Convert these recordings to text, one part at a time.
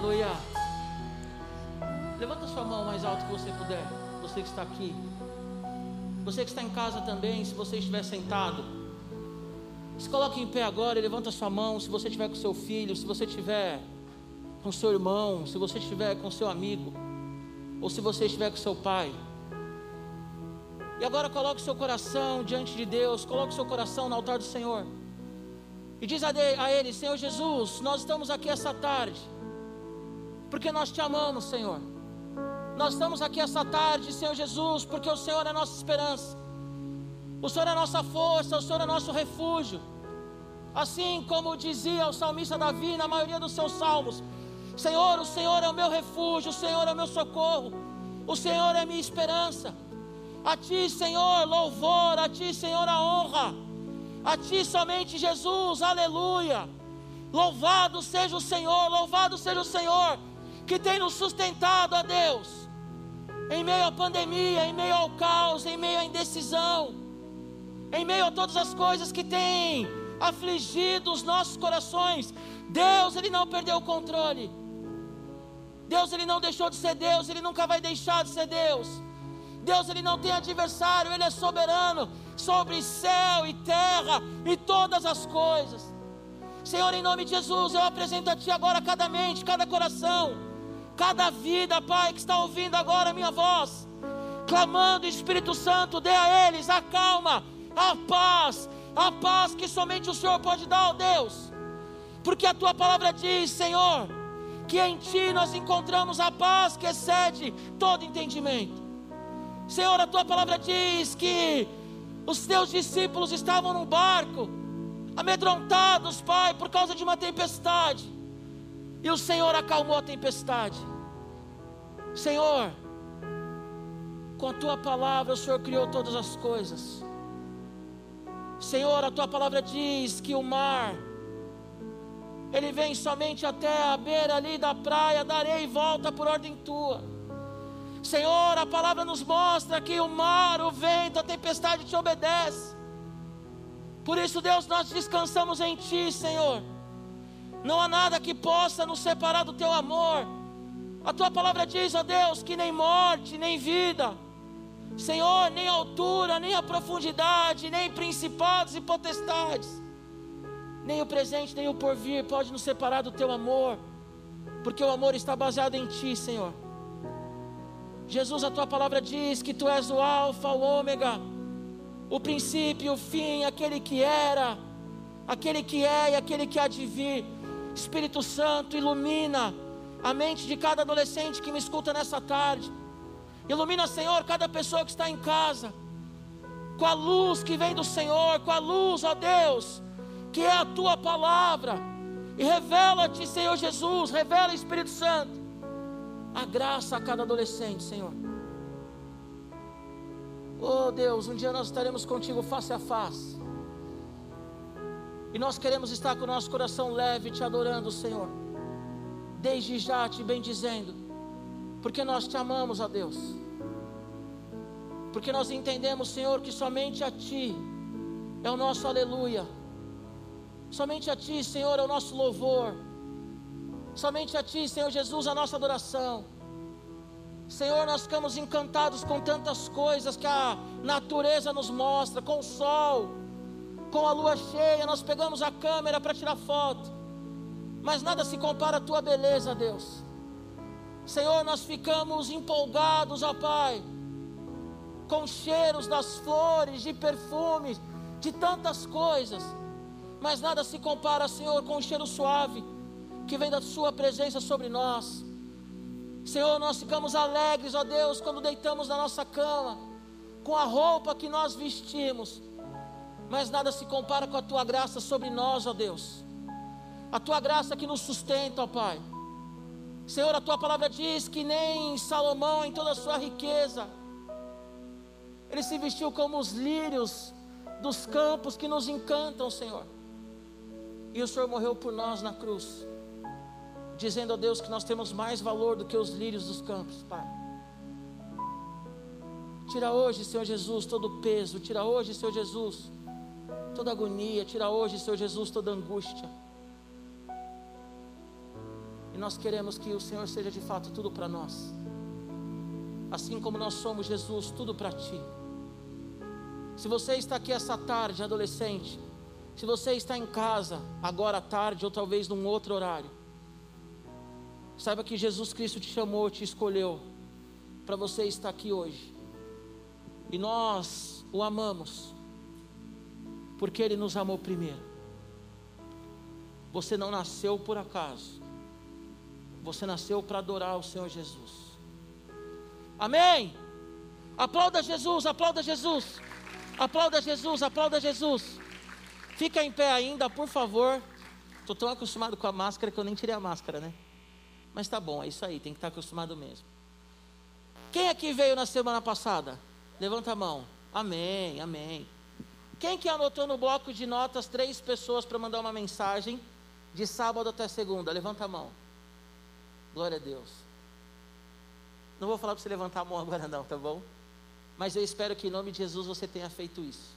Aleluia. Levanta sua mão mais alto que você puder. Você que está aqui. Você que está em casa também, se você estiver sentado. Se coloque em pé agora e levanta sua mão. Se você estiver com seu filho, se você estiver com seu irmão, se você estiver com seu amigo, ou se você estiver com seu pai. E agora coloque seu coração diante de Deus, coloque seu coração no altar do Senhor. E diz a Ele: Senhor Jesus, nós estamos aqui essa tarde, porque nós te amamos, Senhor. Nós estamos aqui essa tarde, Senhor Jesus, porque o Senhor é a nossa esperança, o Senhor é a nossa força, o Senhor é nosso refúgio. Assim como dizia o salmista Davi na maioria dos seus salmos: Senhor, o Senhor é o meu refúgio, o Senhor é o meu socorro, o Senhor é a minha esperança. A Ti, Senhor, louvor, a Ti, Senhor, a honra, a Ti somente, Jesus, aleluia. Louvado seja o Senhor, louvado seja o Senhor, que tem nos sustentado, a Deus, em meio à pandemia, em meio ao caos, em meio à indecisão, em meio a todas as coisas que têm afligido os nossos corações. Deus, Ele não perdeu o controle. Deus, Ele não deixou de ser Deus, Ele nunca vai deixar de ser Deus. Deus ele não tem adversário, ele é soberano sobre céu e terra e todas as coisas. Senhor, em nome de Jesus, eu apresento a Ti agora cada mente, cada coração, cada vida, Pai, que está ouvindo agora a minha voz, clamando, Espírito Santo, dê a eles a calma, a paz, a paz que somente o Senhor pode dar, ó Deus, porque a Tua palavra diz, Senhor, que em Ti nós encontramos a paz que excede todo entendimento. Senhor, a tua palavra diz que os teus discípulos estavam num barco, amedrontados, Pai, por causa de uma tempestade, e o Senhor acalmou a tempestade. Senhor, com a tua palavra o Senhor criou todas as coisas. Senhor, a tua palavra diz que o mar, ele vem somente até a beira ali da praia, da areia e volta por ordem tua. Senhor, a palavra nos mostra que o mar, o vento, a tempestade te obedece. Por isso, Deus, nós descansamos em Ti, Senhor. Não há nada que possa nos separar do Teu amor. A Tua palavra diz, ó Deus, que nem morte, nem vida, Senhor, nem altura, nem a profundidade, nem principados e potestades, nem o presente, nem o porvir pode nos separar do Teu amor, porque o amor está baseado em Ti, Senhor. Jesus, a tua palavra diz que tu és o Alfa, o Ômega, o princípio, o fim, aquele que era, aquele que é e aquele que há de vir. Espírito Santo, ilumina a mente de cada adolescente que me escuta nessa tarde. Ilumina, Senhor, cada pessoa que está em casa, com a luz que vem do Senhor, com a luz, ó Deus, que é a tua palavra. E revela-te, Senhor Jesus, revela, Espírito Santo a graça a cada adolescente, Senhor. Oh Deus, um dia nós estaremos contigo face a face. E nós queremos estar com o nosso coração leve, te adorando, Senhor. Desde já te bendizendo. Porque nós te amamos, ó Deus. Porque nós entendemos, Senhor, que somente a Ti é o nosso aleluia. Somente a Ti, Senhor, é o nosso louvor. Somente a Ti, Senhor Jesus, a nossa adoração. Senhor, nós ficamos encantados com tantas coisas que a natureza nos mostra, com o sol, com a lua cheia, nós pegamos a câmera para tirar foto, mas nada se compara à tua beleza, Deus. Senhor, nós ficamos empolgados, ó Pai, com cheiros das flores, de perfumes, de tantas coisas, mas nada se compara, Senhor, com o cheiro suave que vem da Sua presença sobre nós. Senhor, nós ficamos alegres, ó Deus, quando deitamos na nossa cama, com a roupa que nós vestimos, mas nada se compara com a Tua graça sobre nós, ó Deus, a Tua graça que nos sustenta, ó Pai. Senhor, a Tua palavra diz que nem Salomão, em toda a sua riqueza, ele se vestiu como os lírios dos campos que nos encantam, Senhor. E o Senhor morreu por nós na cruz dizendo a Deus que nós temos mais valor do que os lírios dos campos, Pai. Tira hoje, Senhor Jesus, todo o peso, tira hoje, Senhor Jesus, toda agonia, tira hoje, Senhor Jesus, toda angústia. E nós queremos que o Senhor seja de fato tudo para nós. Assim como nós somos Jesus, tudo para ti. Se você está aqui essa tarde, adolescente, se você está em casa agora à tarde ou talvez num outro horário, saiba que Jesus Cristo te chamou, te escolheu para você estar aqui hoje. E nós o amamos, porque Ele nos amou primeiro. Você não nasceu por acaso, você nasceu para adorar o Senhor Jesus. Amém? Aplauda Jesus, aplauda Jesus. Aplauda Jesus, aplauda Jesus. Fica em pé ainda, por favor. Estou tão acostumado com a máscara que eu nem tirei a máscara, né? Mas tá bom, é isso aí, tem que estar acostumado mesmo. Quem aqui veio na semana passada? Levanta a mão. Amém, amém. Quem que anotou no bloco de notas três pessoas para mandar uma mensagem de sábado até segunda? Levanta a mão. Glória a Deus. Não vou falar para você levantar a mão agora não, tá bom? Mas eu espero que em nome de Jesus você tenha feito isso.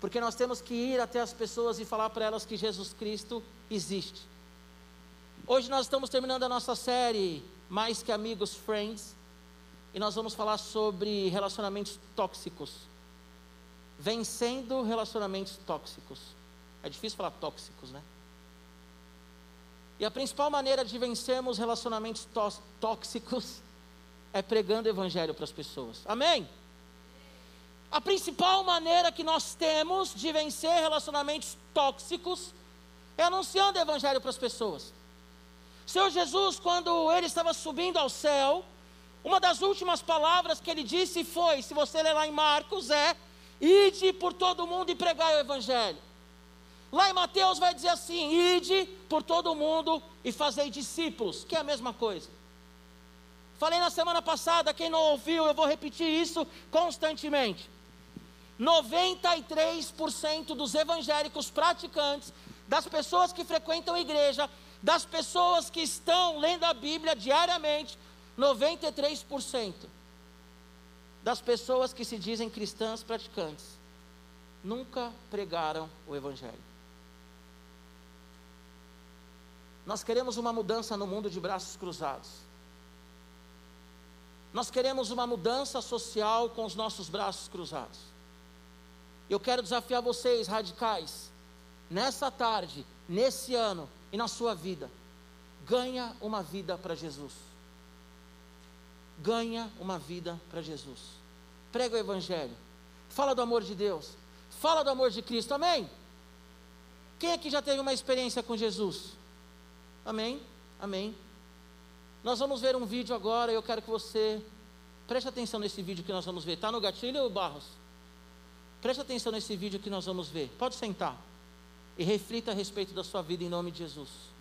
Porque nós temos que ir até as pessoas e falar para elas que Jesus Cristo existe. Hoje nós estamos terminando a nossa série Mais que Amigos Friends. E nós vamos falar sobre relacionamentos tóxicos. Vencendo relacionamentos tóxicos. É difícil falar tóxicos, né? E a principal maneira de vencermos relacionamentos tóxicos é pregando o evangelho para as pessoas. Amém? A principal maneira que nós temos de vencer relacionamentos tóxicos é anunciando o evangelho para as pessoas. Senhor Jesus, quando ele estava subindo ao céu, uma das últimas palavras que ele disse foi: se você ler lá em Marcos, é: ide por todo mundo e pregai o evangelho. Lá em Mateus vai dizer assim: ide por todo mundo e fazei discípulos, que é a mesma coisa. Falei na semana passada, quem não ouviu, eu vou repetir isso constantemente. 93% dos evangélicos praticantes, das pessoas que frequentam a igreja, das pessoas que estão lendo a Bíblia diariamente, 93% das pessoas que se dizem cristãs praticantes nunca pregaram o Evangelho. Nós queremos uma mudança no mundo de braços cruzados. Nós queremos uma mudança social com os nossos braços cruzados. Eu quero desafiar vocês, radicais, nessa tarde, nesse ano e na sua vida. Ganha uma vida para Jesus. Ganha uma vida para Jesus. Prega o Evangelho. Fala do amor de Deus. Fala do amor de Cristo. Amém? Quem aqui já teve uma experiência com Jesus? Amém? Amém. Nós vamos ver um vídeo agora e eu quero que você preste atenção nesse vídeo que nós vamos ver. Está no gatilho, Barros? Preste atenção nesse vídeo que nós vamos ver. Pode sentar e reflita a respeito da sua vida em nome de Jesus.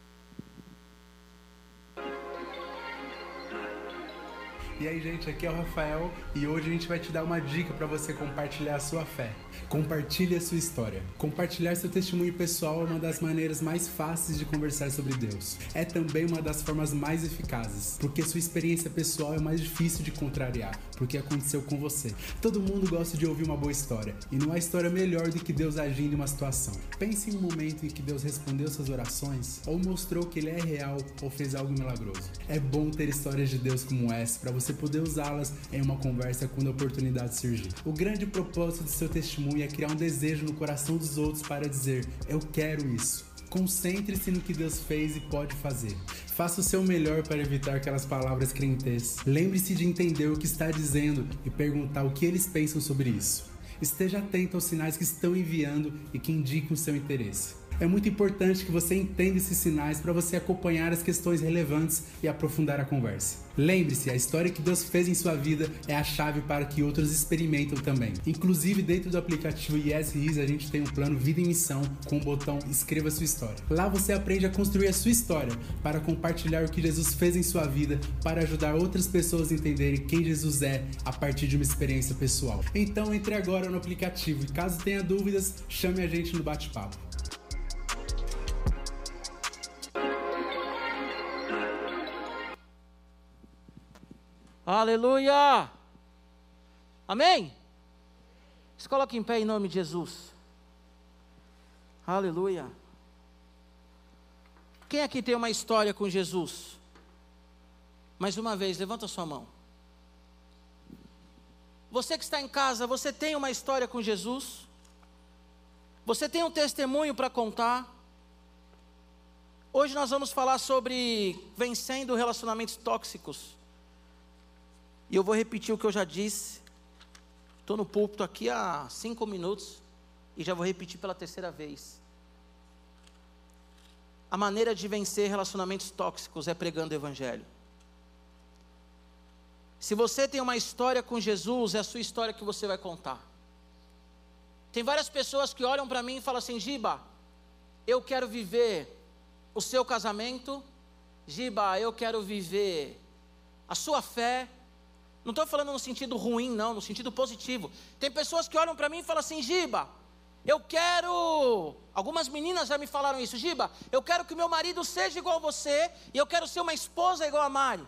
E aí, gente, aqui é o Rafael e hoje a gente vai te dar uma dica para você compartilhar a sua fé. Compartilhe a sua história. Compartilhar seu testemunho pessoal é uma das maneiras mais fáceis de conversar sobre Deus. É também uma das formas mais eficazes, porque sua experiência pessoal é mais difícil de contrariar, porque aconteceu com você. Todo mundo gosta de ouvir uma boa história, e não há história melhor do que Deus agindo em uma situação. Pense em um momento em que Deus respondeu suas orações, ou mostrou que Ele é real, ou fez algo milagroso. É bom ter histórias de Deus como essa para você você poder usá-las em uma conversa quando a oportunidade surgir. O grande propósito do seu testemunho é criar um desejo no coração dos outros para dizer: Eu quero isso. Concentre-se no que Deus fez e pode fazer. Faça o seu melhor para evitar aquelas palavras crentes. Lembre-se de entender o que está dizendo e perguntar o que eles pensam sobre isso. Esteja atento aos sinais que estão enviando e que indicam o seu interesse. É muito importante que você entenda esses sinais para você acompanhar as questões relevantes e aprofundar a conversa. Lembre-se, a história que Deus fez em sua vida é a chave para que outros experimentem também. Inclusive, dentro do aplicativo YesRis, a gente tem um plano Vida em Missão com o botão Escreva Sua História. Lá você aprende a construir a sua história para compartilhar o que Jesus fez em sua vida, para ajudar outras pessoas a entenderem quem Jesus é a partir de uma experiência pessoal. Então, entre agora no aplicativo e caso tenha dúvidas, chame a gente no bate-papo. Aleluia! Amém? Se coloque em pé em nome de Jesus. Aleluia. Quem aqui tem uma história com Jesus? Mais uma vez, levanta sua mão. Você que está em casa, você tem uma história com Jesus? Você tem um testemunho para contar? Hoje nós vamos falar sobre vencendo relacionamentos tóxicos. E eu vou repetir o que eu já disse. Estou no púlpito aqui há cinco minutos e já vou repetir pela terceira vez. A maneira de vencer relacionamentos tóxicos é pregando o Evangelho. Se você tem uma história com Jesus, é a sua história que você vai contar. Tem várias pessoas que olham para mim e falam assim: Giba, eu quero viver o seu casamento. Giba, eu quero viver a sua fé. Não estou falando no sentido ruim, não, no sentido positivo. Tem pessoas que olham para mim e falam assim: Giba, eu quero. Algumas meninas já me falaram isso, Giba. Eu quero que meu marido seja igual a você e eu quero ser uma esposa igual a Mari.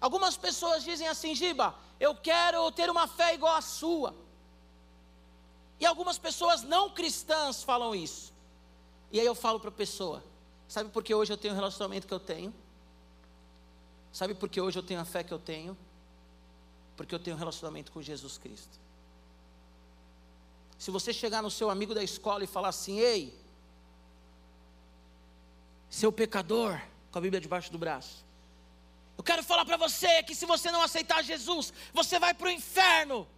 Algumas pessoas dizem assim, Giba, eu quero ter uma fé igual a sua. E algumas pessoas não cristãs falam isso. E aí eu falo para a pessoa: sabe por que hoje eu tenho o relacionamento que eu tenho? Sabe por que hoje eu tenho a fé que eu tenho? Porque eu tenho um relacionamento com Jesus Cristo. Se você chegar no seu amigo da escola e falar assim: ei, seu pecador, com a Bíblia debaixo do braço, eu quero falar para você que se você não aceitar Jesus, você vai para o inferno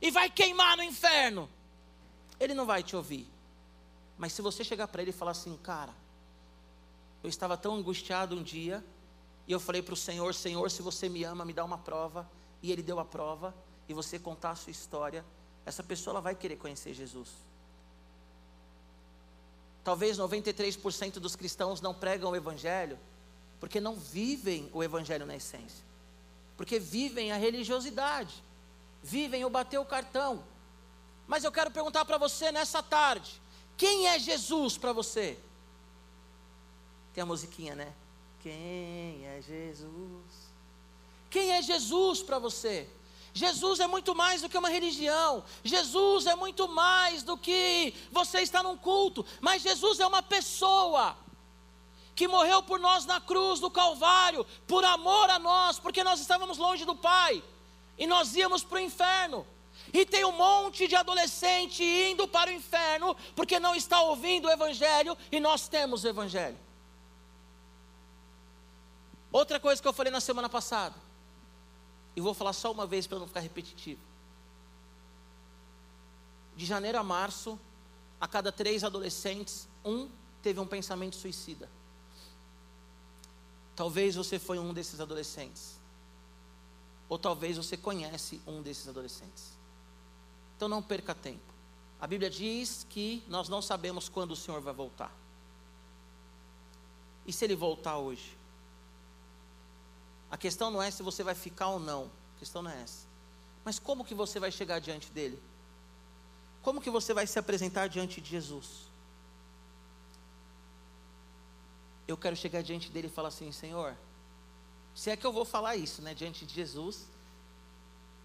e vai queimar no inferno. Ele não vai te ouvir. Mas se você chegar para ele e falar assim, cara, eu estava tão angustiado um dia, e eu falei para o Senhor: Senhor, se você me ama, me dá uma prova. E ele deu a prova, e você contar a sua história, essa pessoa ela vai querer conhecer Jesus. Talvez 93% dos cristãos não pregam o Evangelho, porque não vivem o Evangelho na essência, porque vivem a religiosidade, vivem o bater o cartão. Mas eu quero perguntar para você nessa tarde: quem é Jesus para você? Tem a musiquinha, né? Quem é Jesus? Quem é Jesus para você? Jesus é muito mais do que uma religião. Jesus é muito mais do que você estar num culto. Mas Jesus é uma pessoa que morreu por nós na cruz do Calvário, por amor a nós, porque nós estávamos longe do Pai e nós íamos para o inferno. E tem um monte de adolescente indo para o inferno porque não está ouvindo o Evangelho e nós temos o Evangelho. Outra coisa que eu falei na semana passada, e vou falar só uma vez para não ficar repetitivo. De janeiro a março, a cada três adolescentes, um teve um pensamento suicida. Talvez você foi um desses adolescentes. Ou talvez você conhece um desses adolescentes. Então não perca tempo. A Bíblia diz que nós não sabemos quando o Senhor vai voltar. E se ele voltar hoje? A questão não é se você vai ficar ou não. A questão não é essa. Mas como que você vai chegar diante dele? Como que você vai se apresentar diante de Jesus? Eu quero chegar diante dele e falar assim, Senhor, se é que eu vou falar isso, né, diante de Jesus,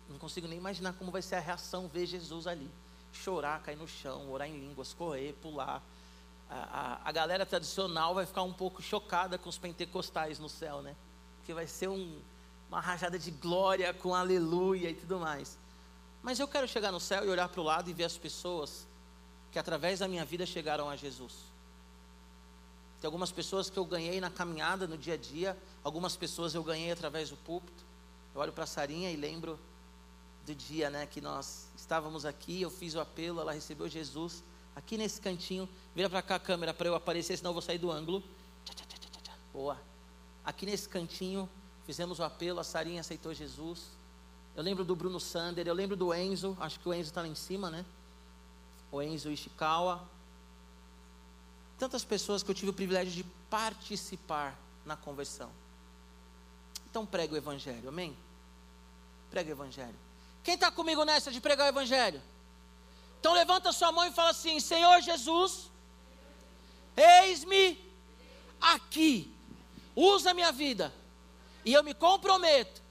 não consigo nem imaginar como vai ser a reação ver Jesus ali, chorar, cair no chão, orar em línguas, correr, pular. A, a, a galera tradicional vai ficar um pouco chocada com os pentecostais no céu, né? Porque vai ser um, uma rajada de glória com aleluia e tudo mais. Mas eu quero chegar no céu e olhar para o lado e ver as pessoas que através da minha vida chegaram a Jesus. Tem algumas pessoas que eu ganhei na caminhada, no dia a dia, algumas pessoas eu ganhei através do púlpito. Eu olho para a Sarinha e lembro do dia né, que nós estávamos aqui, eu fiz o apelo, ela recebeu Jesus aqui nesse cantinho. Vira para cá a câmera para eu aparecer, senão eu vou sair do ângulo. Boa aqui nesse cantinho, fizemos o apelo, a Sarinha aceitou Jesus. Eu lembro do Bruno Sander, eu lembro do Enzo, acho que o Enzo está lá em cima, né? O Enzo Ishikawa. Tantas pessoas que eu tive o privilégio de participar na conversão. Então prega o Evangelho, amém? Prega o Evangelho. Quem está comigo nessa de pregar o Evangelho? Então levanta sua mão e fala assim: Senhor Jesus, eis-me aqui usa minha vida e eu me comprometo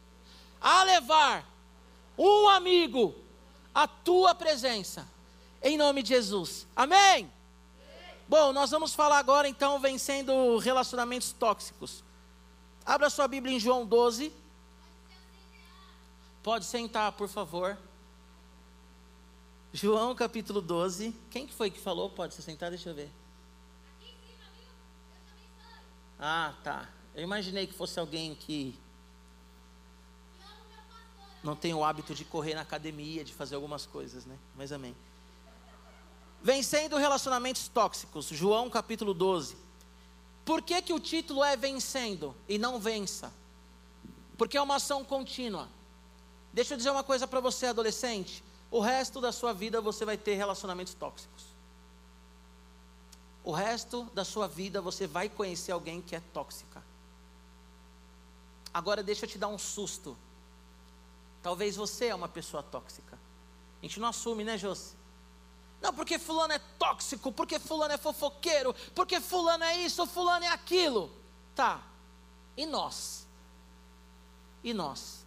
a levar um amigo à tua presença, em nome de Jesus. Amém? Bom, nós vamos falar agora então vencendo relacionamentos tóxicos. Abra sua Bíblia em João 12. Pode sentar, por favor. João capítulo 12. Quem que foi que falou? Pode se sentar, deixa eu ver. Ah, tá. Eu imaginei que fosse alguém que não tem o hábito de correr na academia, de fazer algumas coisas, né? Mas amém. Vencendo relacionamentos tóxicos, João capítulo 12. Por que, que o título é Vencendo e não Vença? Porque é uma ação contínua. Deixa eu dizer uma coisa para você, adolescente. O resto da sua vida você vai ter relacionamentos tóxicos. O resto da sua vida você vai conhecer alguém que é tóxica. Agora deixa eu te dar um susto. Talvez você é uma pessoa tóxica. A gente não assume, né, Josi? Não, porque fulano é tóxico, porque fulano é fofoqueiro, porque fulano é isso, fulano é aquilo. Tá. E nós? E nós?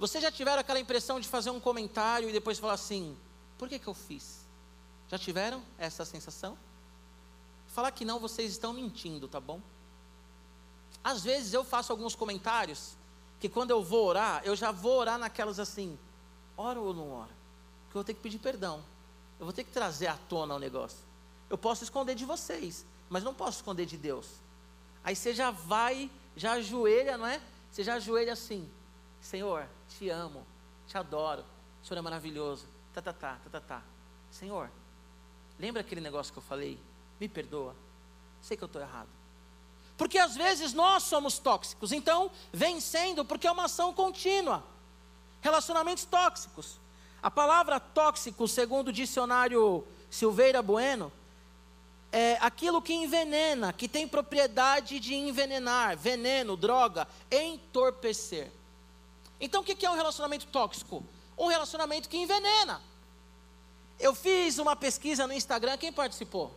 Vocês já tiveram aquela impressão de fazer um comentário e depois falar assim: por que, que eu fiz? Já tiveram essa sensação? Falar que não, vocês estão mentindo, tá bom? Às vezes eu faço alguns comentários que quando eu vou orar, eu já vou orar naquelas assim: ora ou não ora? Porque eu vou ter que pedir perdão. Eu vou ter que trazer à tona o negócio. Eu posso esconder de vocês, mas não posso esconder de Deus. Aí você já vai, já ajoelha, não é? Você já ajoelha assim: Senhor, te amo, te adoro, o Senhor é maravilhoso. Tá, tá, tá, tá, tá, tá. Senhor, lembra aquele negócio que eu falei? Me perdoa. Sei que eu estou errado. Porque às vezes nós somos tóxicos, então vencendo, porque é uma ação contínua. Relacionamentos tóxicos. A palavra tóxico, segundo o dicionário Silveira Bueno, é aquilo que envenena, que tem propriedade de envenenar, veneno, droga, entorpecer. Então o que é um relacionamento tóxico? Um relacionamento que envenena. Eu fiz uma pesquisa no Instagram, quem participou?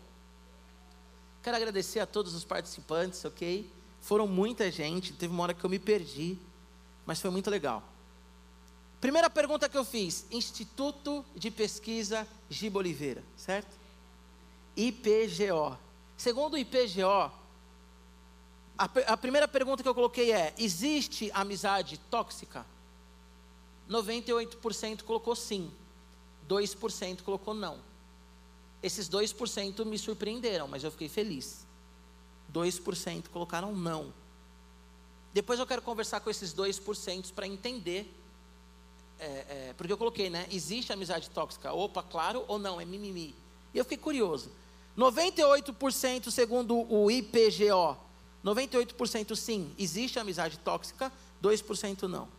Quero agradecer a todos os participantes, ok? Foram muita gente, teve uma hora que eu me perdi, mas foi muito legal. Primeira pergunta que eu fiz: Instituto de Pesquisa Giba Oliveira, certo? IPGO. Segundo o IPGO, a, a primeira pergunta que eu coloquei é: existe amizade tóxica? 98% colocou sim, 2% colocou não. Esses 2% me surpreenderam, mas eu fiquei feliz. 2% colocaram não. Depois eu quero conversar com esses 2% para entender é, é, porque eu coloquei, né? Existe amizade tóxica? Opa, claro ou não? É mimimi. E eu fiquei curioso. 98% segundo o IPGO. 98% sim, existe amizade tóxica, 2% não.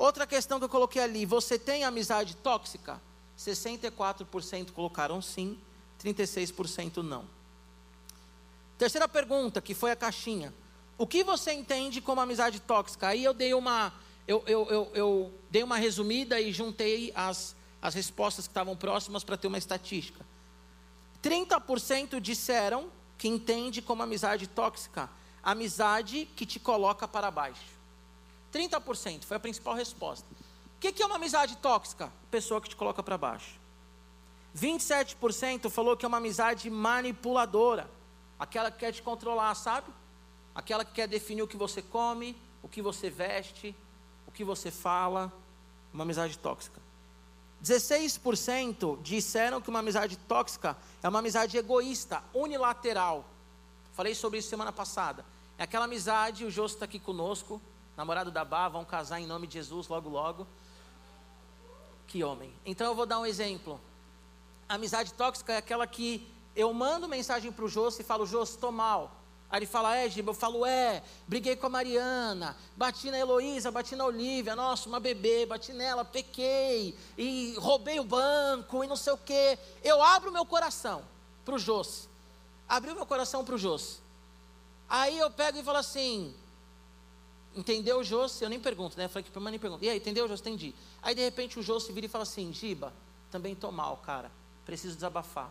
Outra questão que eu coloquei ali, você tem amizade tóxica? 64% colocaram sim, 36% não. Terceira pergunta, que foi a caixinha. O que você entende como amizade tóxica? Aí eu dei uma eu, eu, eu, eu dei uma resumida e juntei as, as respostas que estavam próximas para ter uma estatística. 30% disseram que entende como amizade tóxica amizade que te coloca para baixo. 30% foi a principal resposta. O que, que é uma amizade tóxica? Pessoa que te coloca para baixo. 27% falou que é uma amizade manipuladora. Aquela que quer te controlar, sabe? Aquela que quer definir o que você come, o que você veste, o que você fala, uma amizade tóxica. 16% disseram que uma amizade tóxica é uma amizade egoísta, unilateral. Falei sobre isso semana passada. É aquela amizade, o Jô está aqui conosco, namorado da Bá, vão casar em nome de Jesus logo logo. Que homem. Então eu vou dar um exemplo. A amizade tóxica é aquela que eu mando mensagem para o Jô e falo, Jô, estou mal. Aí ele fala, é, Giba, eu falo, é, briguei com a Mariana, bati na Heloísa, bati na Olivia, nossa, uma bebê, bati nela, pequei, e roubei o banco, e não sei o quê. Eu abro meu coração para o Jôs. Abri o meu coração para o Jôs. Aí eu pego e falo assim, entendeu Jôs? Eu nem pergunto, né? Eu falei que para nem pergunto. E aí, entendeu, Jôs? Entendi. Aí de repente o Jôs vira e fala assim, Giba, também estou mal, cara, preciso desabafar.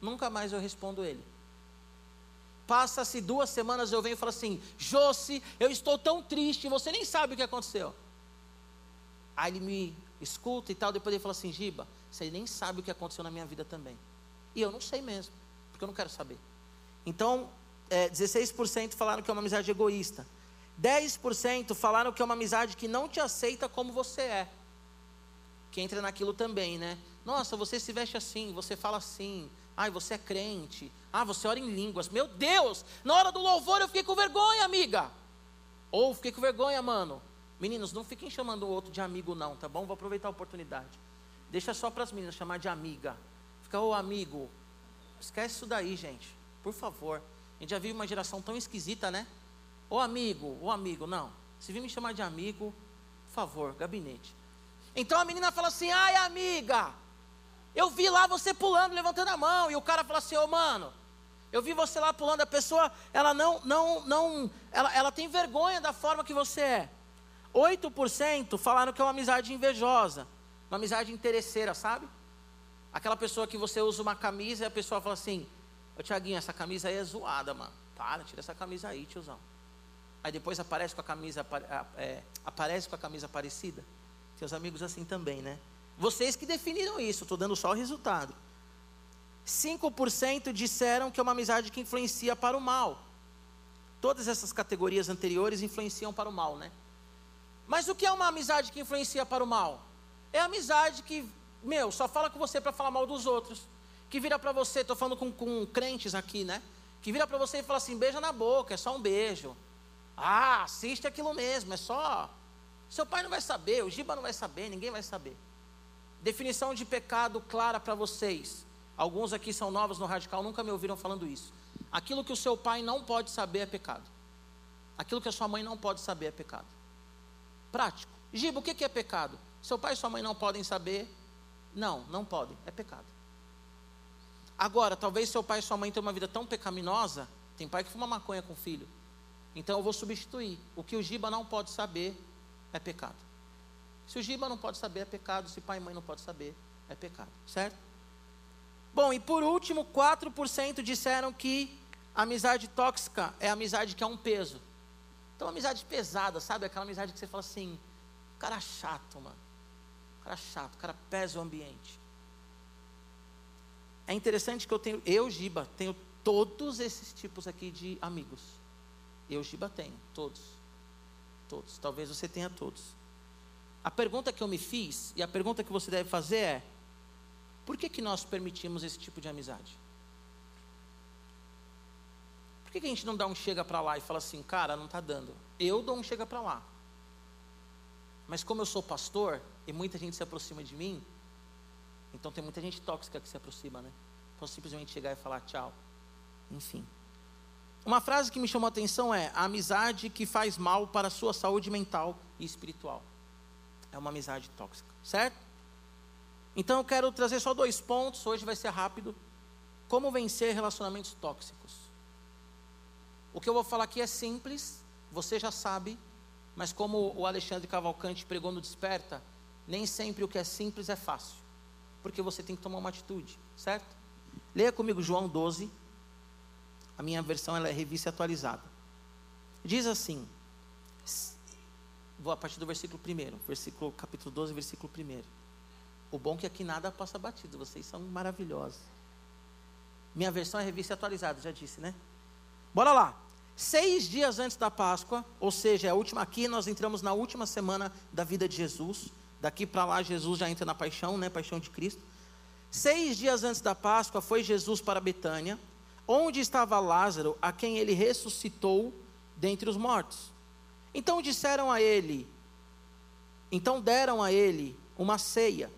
Nunca mais eu respondo ele. Passa-se duas semanas, eu venho e falo assim: Josi, eu estou tão triste, você nem sabe o que aconteceu. Aí ele me escuta e tal, depois ele fala assim: Giba, você nem sabe o que aconteceu na minha vida também. E eu não sei mesmo, porque eu não quero saber. Então, é, 16% falaram que é uma amizade egoísta. 10% falaram que é uma amizade que não te aceita como você é. Que entra naquilo também, né? Nossa, você se veste assim, você fala assim. Ai, você é crente. Ah, você ora em línguas. Meu Deus, na hora do louvor eu fiquei com vergonha, amiga. Ou fiquei com vergonha, mano. Meninos, não fiquem chamando o outro de amigo, não, tá bom? Vou aproveitar a oportunidade. Deixa só para as meninas chamar de amiga. Fica, ô amigo. Esquece isso daí, gente. Por favor. A gente já viu uma geração tão esquisita, né? Ô amigo, ô amigo, não. Se vir me chamar de amigo, por favor, gabinete. Então a menina fala assim: ai, amiga, eu vi lá você pulando, levantando a mão. E o cara fala assim: ô mano, eu vi você lá pulando. A pessoa, ela não, não, não, ela, ela tem vergonha da forma que você é. 8% falaram que é uma amizade invejosa, uma amizade interesseira, sabe? Aquela pessoa que você usa uma camisa e a pessoa fala assim: Ô Tiaguinho, essa camisa aí é zoada, mano. Para, tira essa camisa aí, tiozão. Aí depois aparece com a camisa, é, aparece com a camisa parecida. Seus amigos assim também, né? Vocês que definiram isso, estou dando só o resultado. 5% disseram que é uma amizade que influencia para o mal. Todas essas categorias anteriores influenciam para o mal, né? Mas o que é uma amizade que influencia para o mal? É a amizade que, meu, só fala com você para falar mal dos outros. Que vira para você, estou falando com, com crentes aqui, né? Que vira para você e fala assim: beija na boca, é só um beijo. Ah, assiste aquilo mesmo, é só. Seu pai não vai saber, o Giba não vai saber, ninguém vai saber. Definição de pecado clara para vocês. Alguns aqui são novos no radical, nunca me ouviram falando isso. Aquilo que o seu pai não pode saber é pecado. Aquilo que a sua mãe não pode saber é pecado. Prático. Giba, o que é pecado? Seu pai e sua mãe não podem saber? Não, não podem. É pecado. Agora, talvez seu pai e sua mãe tenham uma vida tão pecaminosa. Tem pai que fuma maconha com o filho. Então eu vou substituir. O que o Giba não pode saber é pecado. Se o Giba não pode saber, é pecado. Se pai e mãe não pode saber, é pecado. Certo? Bom, e por último, 4% disseram que amizade tóxica é amizade que é um peso. Então, amizade pesada, sabe? Aquela amizade que você fala assim, cara chato, mano. Cara chato, cara pesa o ambiente. É interessante que eu tenho, eu, Giba, tenho todos esses tipos aqui de amigos. Eu, Giba, tenho, todos. Todos. Talvez você tenha todos. A pergunta que eu me fiz, e a pergunta que você deve fazer é: por que, que nós permitimos esse tipo de amizade? Por que, que a gente não dá um chega para lá e fala assim, cara, não está dando? Eu dou um chega para lá. Mas como eu sou pastor e muita gente se aproxima de mim, então tem muita gente tóxica que se aproxima, né? Posso simplesmente chegar e falar tchau. Enfim. Uma frase que me chamou a atenção é: a amizade que faz mal para a sua saúde mental e espiritual. É uma amizade tóxica, certo? Então eu quero trazer só dois pontos, hoje vai ser rápido. Como vencer relacionamentos tóxicos? O que eu vou falar aqui é simples, você já sabe, mas como o Alexandre Cavalcante pregou no Desperta, nem sempre o que é simples é fácil, porque você tem que tomar uma atitude, certo? Leia comigo João 12, a minha versão ela é revista atualizada. Diz assim, vou a partir do versículo 1, versículo, capítulo 12, versículo 1. O bom é que aqui nada passa batido, vocês são maravilhosos. Minha versão é revista atualizada, já disse, né? Bora lá. Seis dias antes da Páscoa, ou seja, é a última aqui, nós entramos na última semana da vida de Jesus. Daqui para lá, Jesus já entra na paixão, né? Paixão de Cristo. Seis dias antes da Páscoa, foi Jesus para Betânia, onde estava Lázaro, a quem ele ressuscitou dentre os mortos. Então disseram a ele, então deram a ele uma ceia.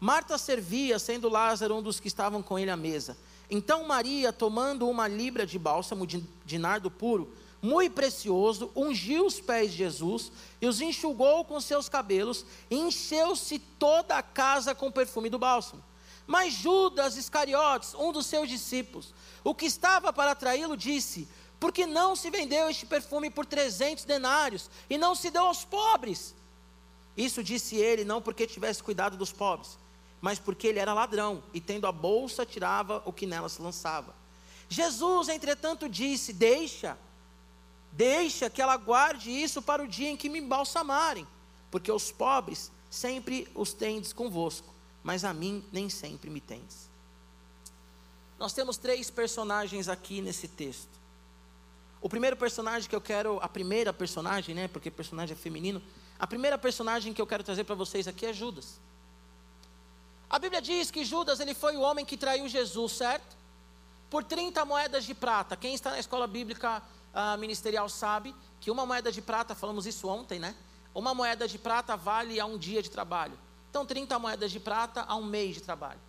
Marta servia, sendo Lázaro um dos que estavam com ele à mesa. Então Maria, tomando uma libra de bálsamo de, de nardo puro, muito precioso, ungiu os pés de Jesus e os enxugou com seus cabelos, e encheu-se toda a casa com o perfume do bálsamo. Mas Judas Iscariotes, um dos seus discípulos, o que estava para atraí-lo, disse: Por que não se vendeu este perfume por trezentos denários e não se deu aos pobres? Isso disse ele, não porque tivesse cuidado dos pobres, mas porque ele era ladrão e, tendo a bolsa, tirava o que nela se lançava. Jesus, entretanto, disse: Deixa, deixa que ela guarde isso para o dia em que me embalsamarem, porque os pobres sempre os tendes convosco, mas a mim nem sempre me tendes. nós temos três personagens aqui nesse texto. O primeiro personagem que eu quero, a primeira personagem, né, porque personagem é feminino, a primeira personagem que eu quero trazer para vocês aqui é Judas. A Bíblia diz que Judas ele foi o homem que traiu Jesus, certo? Por 30 moedas de prata. Quem está na escola bíblica uh, ministerial sabe que uma moeda de prata, falamos isso ontem, né? Uma moeda de prata vale a um dia de trabalho. Então, 30 moedas de prata a um mês de trabalho.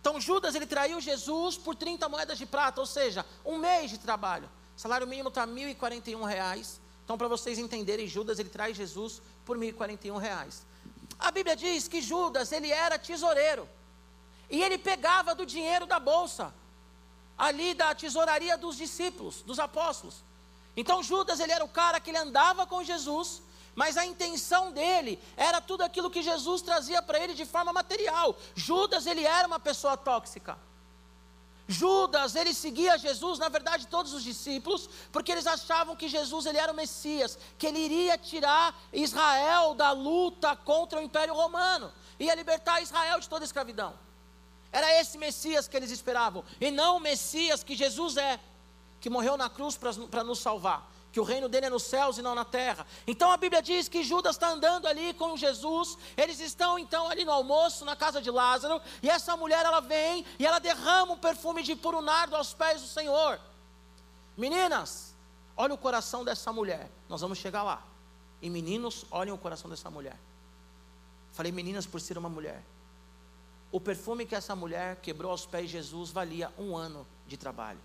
Então, Judas ele traiu Jesus por 30 moedas de prata, ou seja, um mês de trabalho. O salário mínimo está 1.041 reais. Então, para vocês entenderem, Judas ele traz Jesus por 1.041 reais. A Bíblia diz que Judas ele era tesoureiro. E ele pegava do dinheiro da bolsa, ali da tesouraria dos discípulos, dos apóstolos. Então Judas ele era o cara que ele andava com Jesus, mas a intenção dele era tudo aquilo que Jesus trazia para ele de forma material. Judas ele era uma pessoa tóxica. Judas, ele seguia Jesus, na verdade todos os discípulos, porque eles achavam que Jesus ele era o Messias, que ele iria tirar Israel da luta contra o Império Romano, ia libertar Israel de toda a escravidão. Era esse Messias que eles esperavam, e não o Messias que Jesus é, que morreu na cruz para nos salvar que o reino dele é nos céus e não na terra. Então a Bíblia diz que Judas está andando ali com Jesus, eles estão então ali no almoço, na casa de Lázaro, e essa mulher ela vem e ela derrama um perfume de puro nardo aos pés do Senhor. Meninas, olha o coração dessa mulher, nós vamos chegar lá. E meninos, olhem o coração dessa mulher. Falei meninas por ser uma mulher. O perfume que essa mulher quebrou aos pés de Jesus valia um ano de trabalho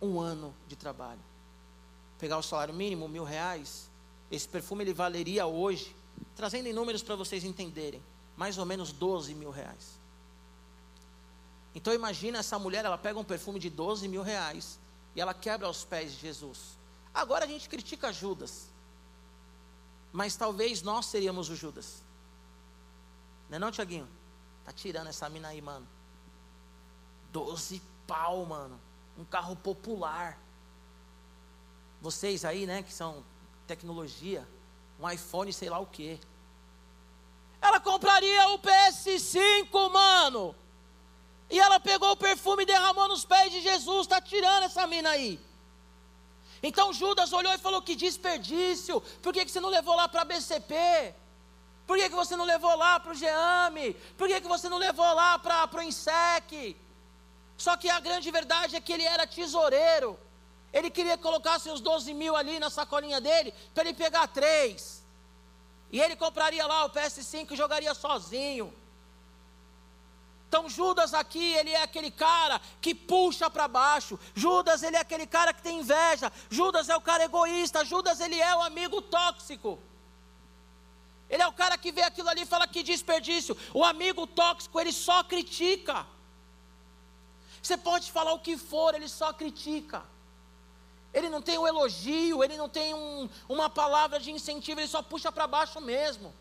um ano de trabalho. Pegar o salário mínimo, mil reais, esse perfume ele valeria hoje, trazendo em números para vocês entenderem, mais ou menos 12 mil reais. Então imagina essa mulher, ela pega um perfume de 12 mil reais e ela quebra aos pés de Jesus. Agora a gente critica Judas, mas talvez nós seríamos o Judas. Não é não, Tiaguinho? Tá tirando essa mina aí, mano. 12 pau, mano um carro popular. Vocês aí, né, que são tecnologia, um iPhone, sei lá o quê. Ela compraria o PS5, mano. E ela pegou o perfume e derramou nos pés de Jesus, está tirando essa mina aí. Então Judas olhou e falou: Que desperdício, por que, que você não levou lá para a BCP? Por que, que você não levou lá para o GEAME? Por que, que você não levou lá para o INSEC? Só que a grande verdade é que ele era tesoureiro. Ele queria colocar seus 12 mil ali na sacolinha dele, para ele pegar três. E ele compraria lá o PS5 e jogaria sozinho. Então Judas aqui, ele é aquele cara que puxa para baixo. Judas, ele é aquele cara que tem inveja. Judas é o cara egoísta. Judas, ele é o amigo tóxico. Ele é o cara que vê aquilo ali e fala que desperdício. O amigo tóxico, ele só critica. Você pode falar o que for, ele só critica. Ele não tem um elogio, ele não tem um, uma palavra de incentivo, ele só puxa para baixo mesmo.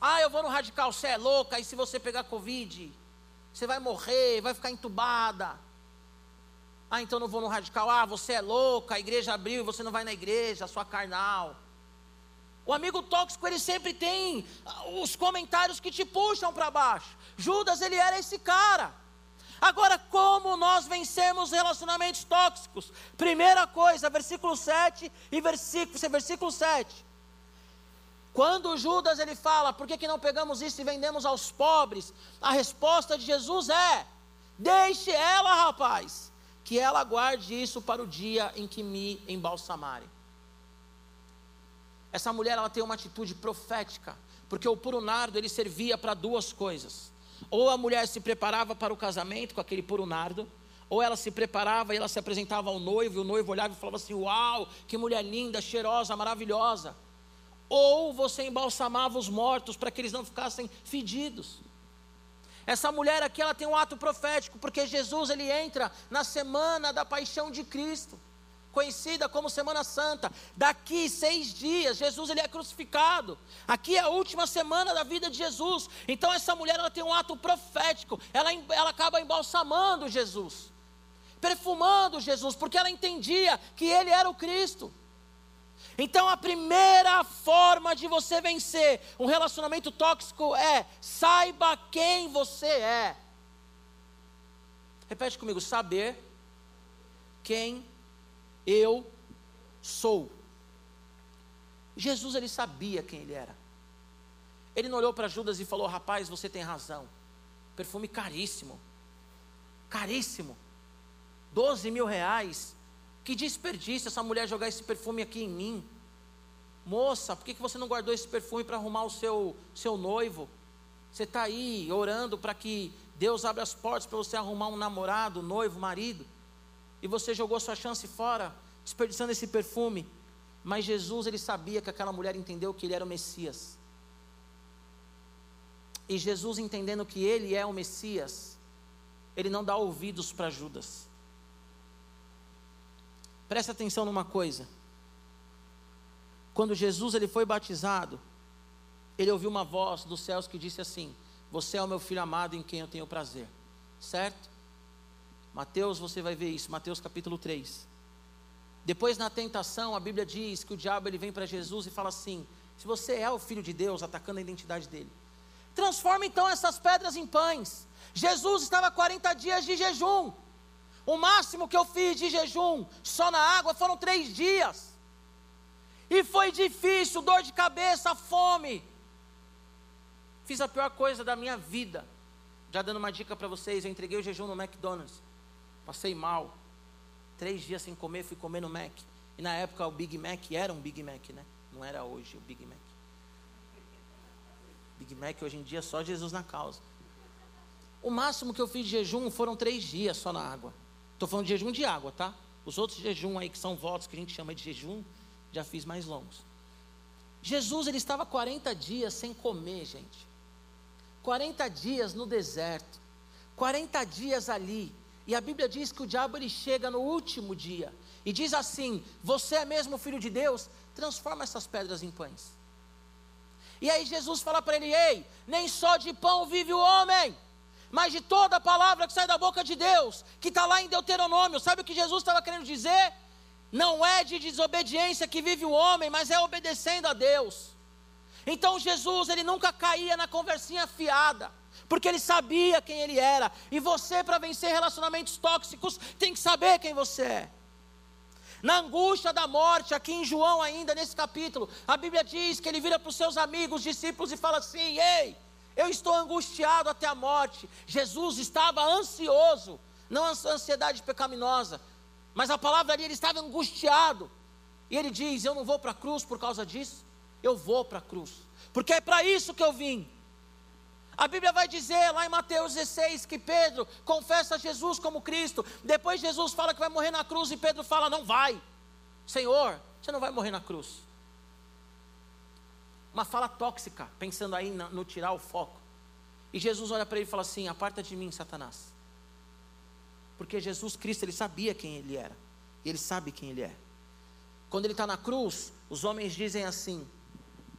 Ah, eu vou no radical, você é louca, e se você pegar Covid, você vai morrer, vai ficar entubada. Ah, então não vou no radical. Ah, você é louca, a igreja abriu e você não vai na igreja, sua carnal. O amigo tóxico, ele sempre tem ah, os comentários que te puxam para baixo. Judas, ele era esse cara. Agora, como nós vencemos relacionamentos tóxicos? Primeira coisa, versículo 7 e versículo, versículo 7. Quando Judas ele fala, por que, que não pegamos isso e vendemos aos pobres? A resposta de Jesus é: deixe ela, rapaz, que ela guarde isso para o dia em que me embalsamarem. Essa mulher ela tem uma atitude profética, porque o puro nardo ele servia para duas coisas. Ou a mulher se preparava para o casamento com aquele puro nardo, ou ela se preparava e ela se apresentava ao noivo, e o noivo olhava e falava assim: Uau, que mulher linda, cheirosa, maravilhosa. Ou você embalsamava os mortos para que eles não ficassem fedidos. Essa mulher aqui ela tem um ato profético, porque Jesus ele entra na semana da paixão de Cristo conhecida como Semana Santa. Daqui seis dias, Jesus ele é crucificado. Aqui é a última semana da vida de Jesus. Então essa mulher ela tem um ato profético. Ela, ela acaba embalsamando Jesus, perfumando Jesus, porque ela entendia que ele era o Cristo. Então a primeira forma de você vencer um relacionamento tóxico é saiba quem você é. Repete comigo: saber quem eu sou. Jesus ele sabia quem ele era. Ele não olhou para Judas e falou: Rapaz, você tem razão. Perfume caríssimo. Caríssimo. 12 mil reais. Que desperdício essa mulher jogar esse perfume aqui em mim. Moça, por que, que você não guardou esse perfume para arrumar o seu, seu noivo? Você está aí orando para que Deus abra as portas para você arrumar um namorado, noivo, marido. E você jogou sua chance fora, desperdiçando esse perfume. Mas Jesus, ele sabia que aquela mulher entendeu que ele era o Messias. E Jesus, entendendo que ele é o Messias, ele não dá ouvidos para Judas. Presta atenção numa coisa. Quando Jesus ele foi batizado, ele ouviu uma voz dos céus que disse assim: Você é o meu filho amado em quem eu tenho prazer. Certo? Mateus, você vai ver isso, Mateus capítulo 3. Depois na tentação, a Bíblia diz que o diabo ele vem para Jesus e fala assim: se você é o filho de Deus, atacando a identidade dele, transforma então essas pedras em pães. Jesus estava 40 dias de jejum. O máximo que eu fiz de jejum, só na água, foram três dias. E foi difícil, dor de cabeça, fome. Fiz a pior coisa da minha vida. Já dando uma dica para vocês, eu entreguei o jejum no McDonald's. Passei mal. Três dias sem comer, fui comer no Mac. E na época o Big Mac era um Big Mac, né? Não era hoje o Big Mac. Big Mac hoje em dia é só Jesus na causa. O máximo que eu fiz de jejum foram três dias só na água. Estou falando de jejum de água, tá? Os outros jejum aí que são votos que a gente chama de jejum, já fiz mais longos. Jesus ele estava 40 dias sem comer, gente. 40 dias no deserto. 40 dias ali. E a Bíblia diz que o diabo ele chega no último dia e diz assim: Você é mesmo filho de Deus? Transforma essas pedras em pães. E aí Jesus fala para ele: Ei, nem só de pão vive o homem, mas de toda a palavra que sai da boca de Deus, que está lá em Deuteronômio. Sabe o que Jesus estava querendo dizer? Não é de desobediência que vive o homem, mas é obedecendo a Deus. Então Jesus, ele nunca caía na conversinha fiada porque ele sabia quem ele era. E você, para vencer relacionamentos tóxicos, tem que saber quem você é. Na angústia da morte, aqui em João, ainda nesse capítulo, a Bíblia diz que ele vira para os seus amigos, discípulos, e fala assim: Ei, eu estou angustiado até a morte. Jesus estava ansioso, não ansiedade pecaminosa, mas a palavra ali, ele estava angustiado. E ele diz: Eu não vou para a cruz por causa disso, eu vou para a cruz, porque é para isso que eu vim. A Bíblia vai dizer lá em Mateus 16 que Pedro confessa Jesus como Cristo. Depois Jesus fala que vai morrer na cruz e Pedro fala: Não vai, Senhor, você não vai morrer na cruz. Uma fala tóxica, pensando aí no, tirar o foco. E Jesus olha para ele e fala assim: Aparta de mim, Satanás. Porque Jesus Cristo, ele sabia quem ele era. E ele sabe quem ele é. Quando ele está na cruz, os homens dizem assim: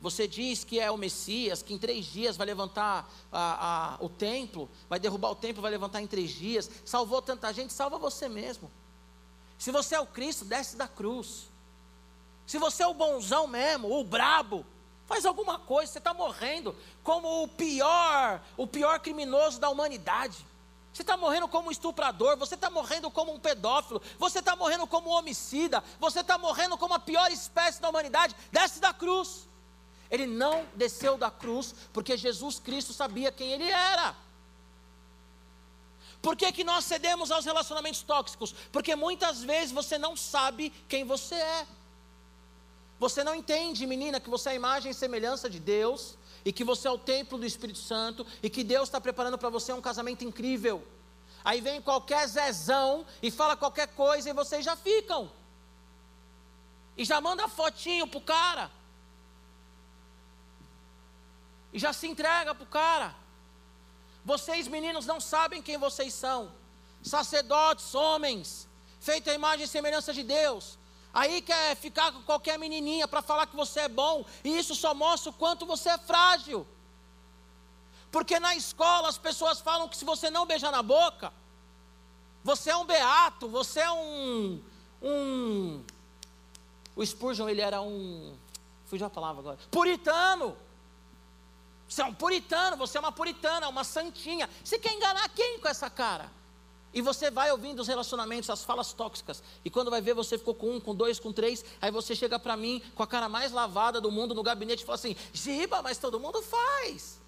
você diz que é o Messias, que em três dias vai levantar a, a, o templo, vai derrubar o templo, vai levantar em três dias. Salvou tanta gente, salva você mesmo. Se você é o Cristo, desce da cruz. Se você é o bonzão mesmo, o brabo, faz alguma coisa. Você está morrendo como o pior, o pior criminoso da humanidade. Você está morrendo como um estuprador, você está morrendo como um pedófilo, você está morrendo como um homicida, você está morrendo como a pior espécie da humanidade. Desce da cruz. Ele não desceu da cruz porque Jesus Cristo sabia quem ele era. Por que, que nós cedemos aos relacionamentos tóxicos? Porque muitas vezes você não sabe quem você é. Você não entende, menina, que você é a imagem e semelhança de Deus, e que você é o templo do Espírito Santo, e que Deus está preparando para você um casamento incrível. Aí vem qualquer zezão e fala qualquer coisa e vocês já ficam. E já manda fotinho pro cara e já se entrega para o cara. Vocês, meninos, não sabem quem vocês são. Sacerdotes, homens, feitos à imagem e semelhança de Deus. Aí quer ficar com qualquer menininha para falar que você é bom, e isso só mostra o quanto você é frágil. Porque na escola as pessoas falam que se você não beijar na boca, você é um beato, você é um. um o Spurgeon, ele era um. Fugiu a palavra agora. Puritano. Você é um puritano, você é uma puritana, uma santinha. Você quer enganar quem com essa cara? E você vai ouvindo os relacionamentos, as falas tóxicas. E quando vai ver, você ficou com um, com dois, com três. Aí você chega para mim com a cara mais lavada do mundo no gabinete e fala assim: Giba, mas todo mundo faz.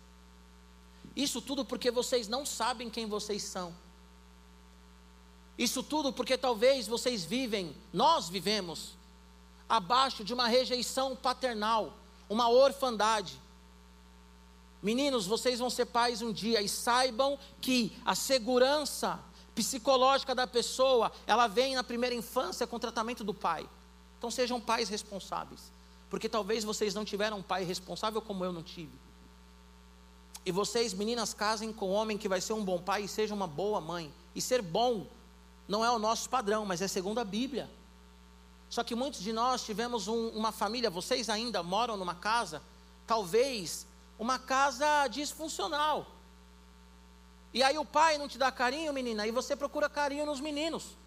Isso tudo porque vocês não sabem quem vocês são. Isso tudo porque talvez vocês vivem, nós vivemos, abaixo de uma rejeição paternal, uma orfandade. Meninos, vocês vão ser pais um dia e saibam que a segurança psicológica da pessoa, ela vem na primeira infância com o tratamento do pai. Então sejam pais responsáveis, porque talvez vocês não tiveram um pai responsável como eu não tive. E vocês, meninas, casem com um homem que vai ser um bom pai e seja uma boa mãe. E ser bom não é o nosso padrão, mas é segundo a Bíblia. Só que muitos de nós tivemos um, uma família, vocês ainda moram numa casa, talvez uma casa disfuncional. E aí o pai não te dá carinho, menina, e você procura carinho nos meninos.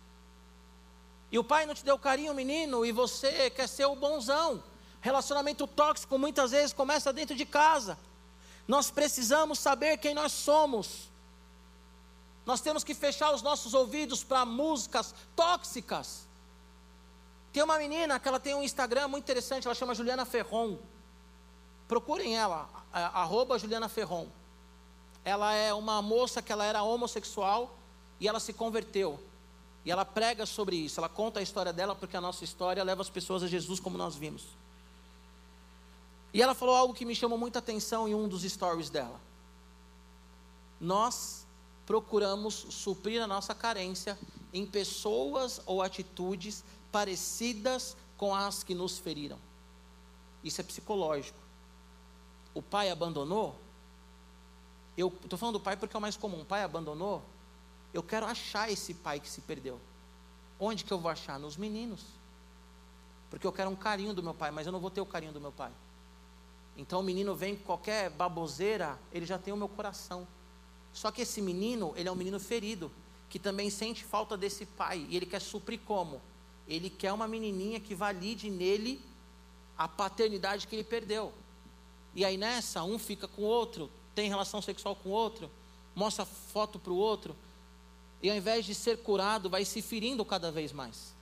E o pai não te deu carinho, menino, e você quer ser o bonzão. Relacionamento tóxico muitas vezes começa dentro de casa. Nós precisamos saber quem nós somos. Nós temos que fechar os nossos ouvidos para músicas tóxicas. Tem uma menina que ela tem um Instagram muito interessante, ela chama Juliana Ferron. Procurem ela, arroba Juliana Ferron. Ela é uma moça que ela era homossexual e ela se converteu. E ela prega sobre isso, ela conta a história dela, porque a nossa história leva as pessoas a Jesus, como nós vimos. E ela falou algo que me chamou muita atenção em um dos stories dela. Nós procuramos suprir a nossa carência em pessoas ou atitudes parecidas com as que nos feriram. Isso é psicológico o pai abandonou, eu estou falando do pai porque é o mais comum, o pai abandonou, eu quero achar esse pai que se perdeu. Onde que eu vou achar? Nos meninos. Porque eu quero um carinho do meu pai, mas eu não vou ter o carinho do meu pai. Então o menino vem com qualquer baboseira, ele já tem o meu coração. Só que esse menino, ele é um menino ferido, que também sente falta desse pai, e ele quer suprir como? Ele quer uma menininha que valide nele a paternidade que ele perdeu. E aí nessa, um fica com o outro, tem relação sexual com o outro, mostra foto para o outro, e ao invés de ser curado, vai se ferindo cada vez mais.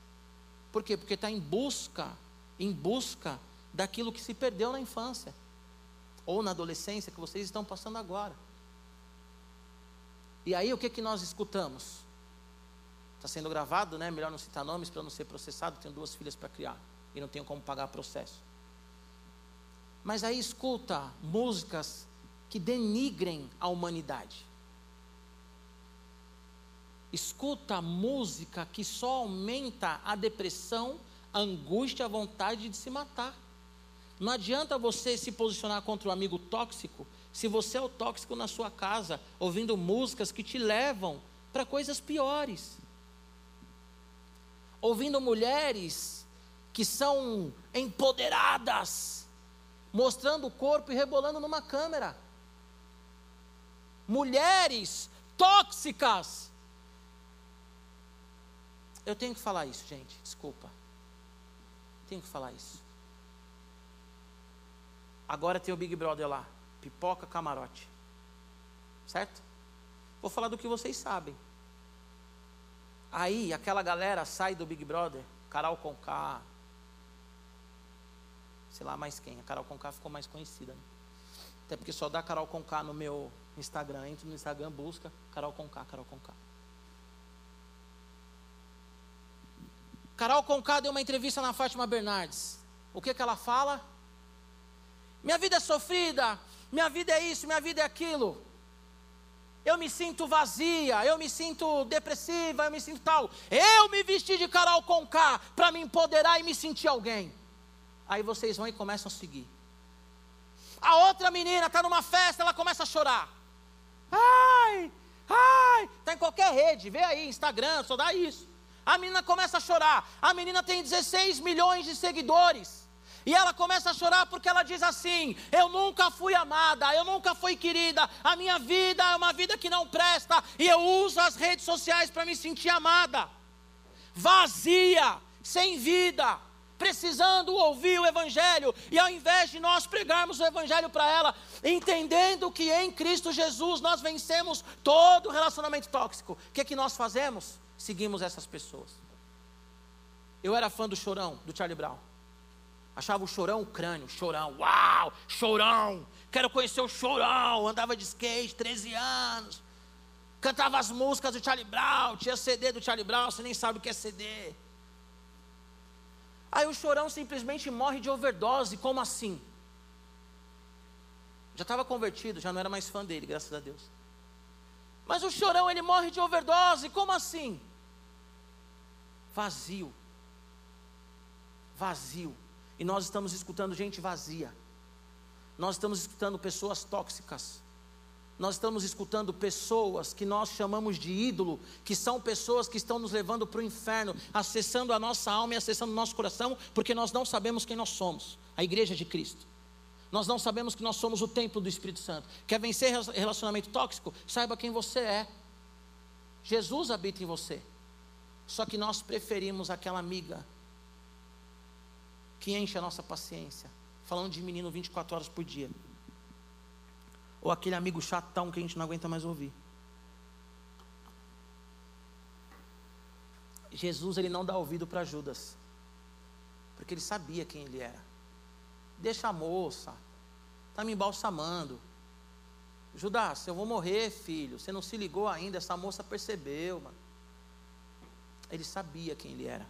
Por quê? Porque está em busca, em busca daquilo que se perdeu na infância, ou na adolescência que vocês estão passando agora. E aí o que, que nós escutamos? Está sendo gravado, né? Melhor não citar nomes para não ser processado. Tenho duas filhas para criar e não tenho como pagar processo. Mas aí escuta músicas que denigrem a humanidade. Escuta música que só aumenta a depressão, a angústia, a vontade de se matar. Não adianta você se posicionar contra o um amigo tóxico se você é o tóxico na sua casa, ouvindo músicas que te levam para coisas piores. Ouvindo mulheres que são empoderadas, mostrando o corpo e rebolando numa câmera. Mulheres tóxicas. Eu tenho que falar isso, gente, desculpa. Tenho que falar isso. Agora tem o Big Brother lá, pipoca camarote. Certo? Vou falar do que vocês sabem. Aí aquela galera sai do Big Brother, Carol Conká, sei lá mais quem. A Carol Conká ficou mais conhecida. Né? Até porque só dá Carol Conká no meu Instagram. Entra no Instagram, busca Carol Conká, Carol Conká. Carol Conká deu uma entrevista na Fátima Bernardes. O que, que ela fala? Minha vida é sofrida, minha vida é isso, minha vida é aquilo. Eu me sinto vazia, eu me sinto depressiva, eu me sinto tal. Eu me vesti de Carol Conká para me empoderar e me sentir alguém. Aí vocês vão e começam a seguir. A outra menina está numa festa, ela começa a chorar. Ai, ai, está em qualquer rede, vê aí, Instagram, só dá isso. A menina começa a chorar. A menina tem 16 milhões de seguidores. E ela começa a chorar porque ela diz assim: Eu nunca fui amada, eu nunca fui querida, a minha vida é uma vida que não presta, e eu uso as redes sociais para me sentir amada. Vazia, sem vida precisando ouvir o Evangelho, e ao invés de nós pregarmos o Evangelho para ela, entendendo que em Cristo Jesus nós vencemos todo relacionamento tóxico, o que é que nós fazemos? Seguimos essas pessoas. Eu era fã do Chorão, do Charlie Brown. Achava o Chorão o crânio, Chorão, uau, Chorão, quero conhecer o Chorão, andava de skate, 13 anos, cantava as músicas do Charlie Brown, tinha CD do Charlie Brown, você nem sabe o que é CD. Aí o chorão simplesmente morre de overdose, como assim? Já estava convertido, já não era mais fã dele, graças a Deus. Mas o chorão ele morre de overdose, como assim? Vazio. Vazio. E nós estamos escutando gente vazia. Nós estamos escutando pessoas tóxicas nós estamos escutando pessoas que nós chamamos de ídolo, que são pessoas que estão nos levando para o inferno, acessando a nossa alma e acessando o nosso coração, porque nós não sabemos quem nós somos a igreja de Cristo. Nós não sabemos que nós somos o templo do Espírito Santo. Quer vencer relacionamento tóxico? Saiba quem você é. Jesus habita em você. Só que nós preferimos aquela amiga que enche a nossa paciência, falando de menino 24 horas por dia ou aquele amigo chatão que a gente não aguenta mais ouvir. Jesus ele não dá ouvido para Judas, porque ele sabia quem ele era. Deixa a moça, está me embalsamando. Judas, eu vou morrer, filho. Você não se ligou ainda, essa moça percebeu, mano. Ele sabia quem ele era.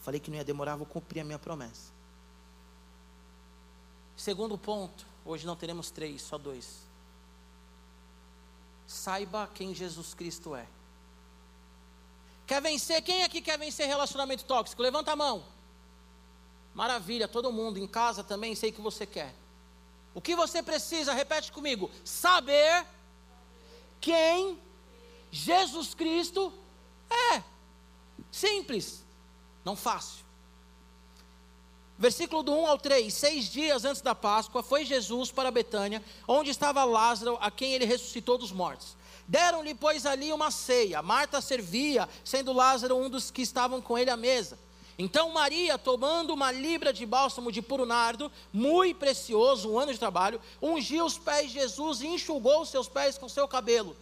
Falei que não ia demorar, vou cumprir a minha promessa. Segundo ponto, Hoje não teremos três, só dois. Saiba quem Jesus Cristo é. Quer vencer? Quem aqui quer vencer relacionamento tóxico? Levanta a mão. Maravilha, todo mundo em casa também, sei que você quer. O que você precisa, repete comigo: saber quem Jesus Cristo é. Simples, não fácil. Versículo do 1 ao 3: Seis dias antes da Páscoa, foi Jesus para Betânia, onde estava Lázaro, a quem ele ressuscitou dos mortos. Deram-lhe, pois, ali uma ceia. Marta servia, sendo Lázaro um dos que estavam com ele à mesa. Então Maria, tomando uma libra de bálsamo de puro nardo, muito precioso, um ano de trabalho, ungiu os pés de Jesus e enxugou os seus pés com seu cabelo.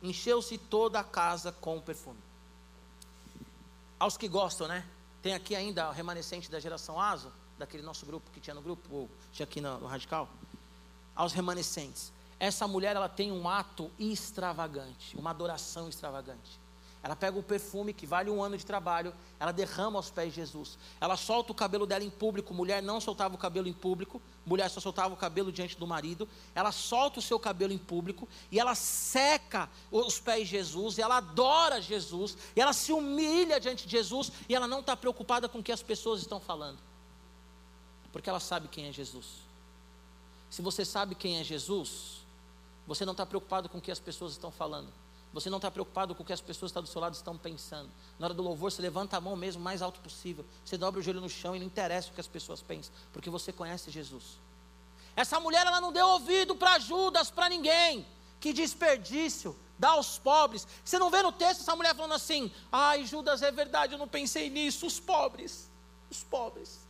Encheu-se toda a casa com perfume. Aos que gostam, né? Tem aqui ainda o remanescente da geração Aso daquele nosso grupo que tinha no grupo, ou tinha aqui no, no Radical, aos remanescentes. Essa mulher, ela tem um ato extravagante, uma adoração extravagante. Ela pega o perfume que vale um ano de trabalho, ela derrama aos pés de Jesus. Ela solta o cabelo dela em público. Mulher não soltava o cabelo em público, mulher só soltava o cabelo diante do marido. Ela solta o seu cabelo em público e ela seca os pés de Jesus, e ela adora Jesus, e ela se humilha diante de Jesus, e ela não está preocupada com o que as pessoas estão falando porque ela sabe quem é Jesus. Se você sabe quem é Jesus, você não está preocupado com o que as pessoas estão falando. Você não está preocupado com o que as pessoas que estão do seu lado estão pensando. Na hora do louvor, você levanta a mão mesmo o mais alto possível. Você dobra o joelho no chão e não interessa o que as pessoas pensam, porque você conhece Jesus. Essa mulher, ela não deu ouvido para Judas, para ninguém. Que desperdício, dá aos pobres. Você não vê no texto essa mulher falando assim: ai, Judas, é verdade, eu não pensei nisso. Os pobres, os pobres.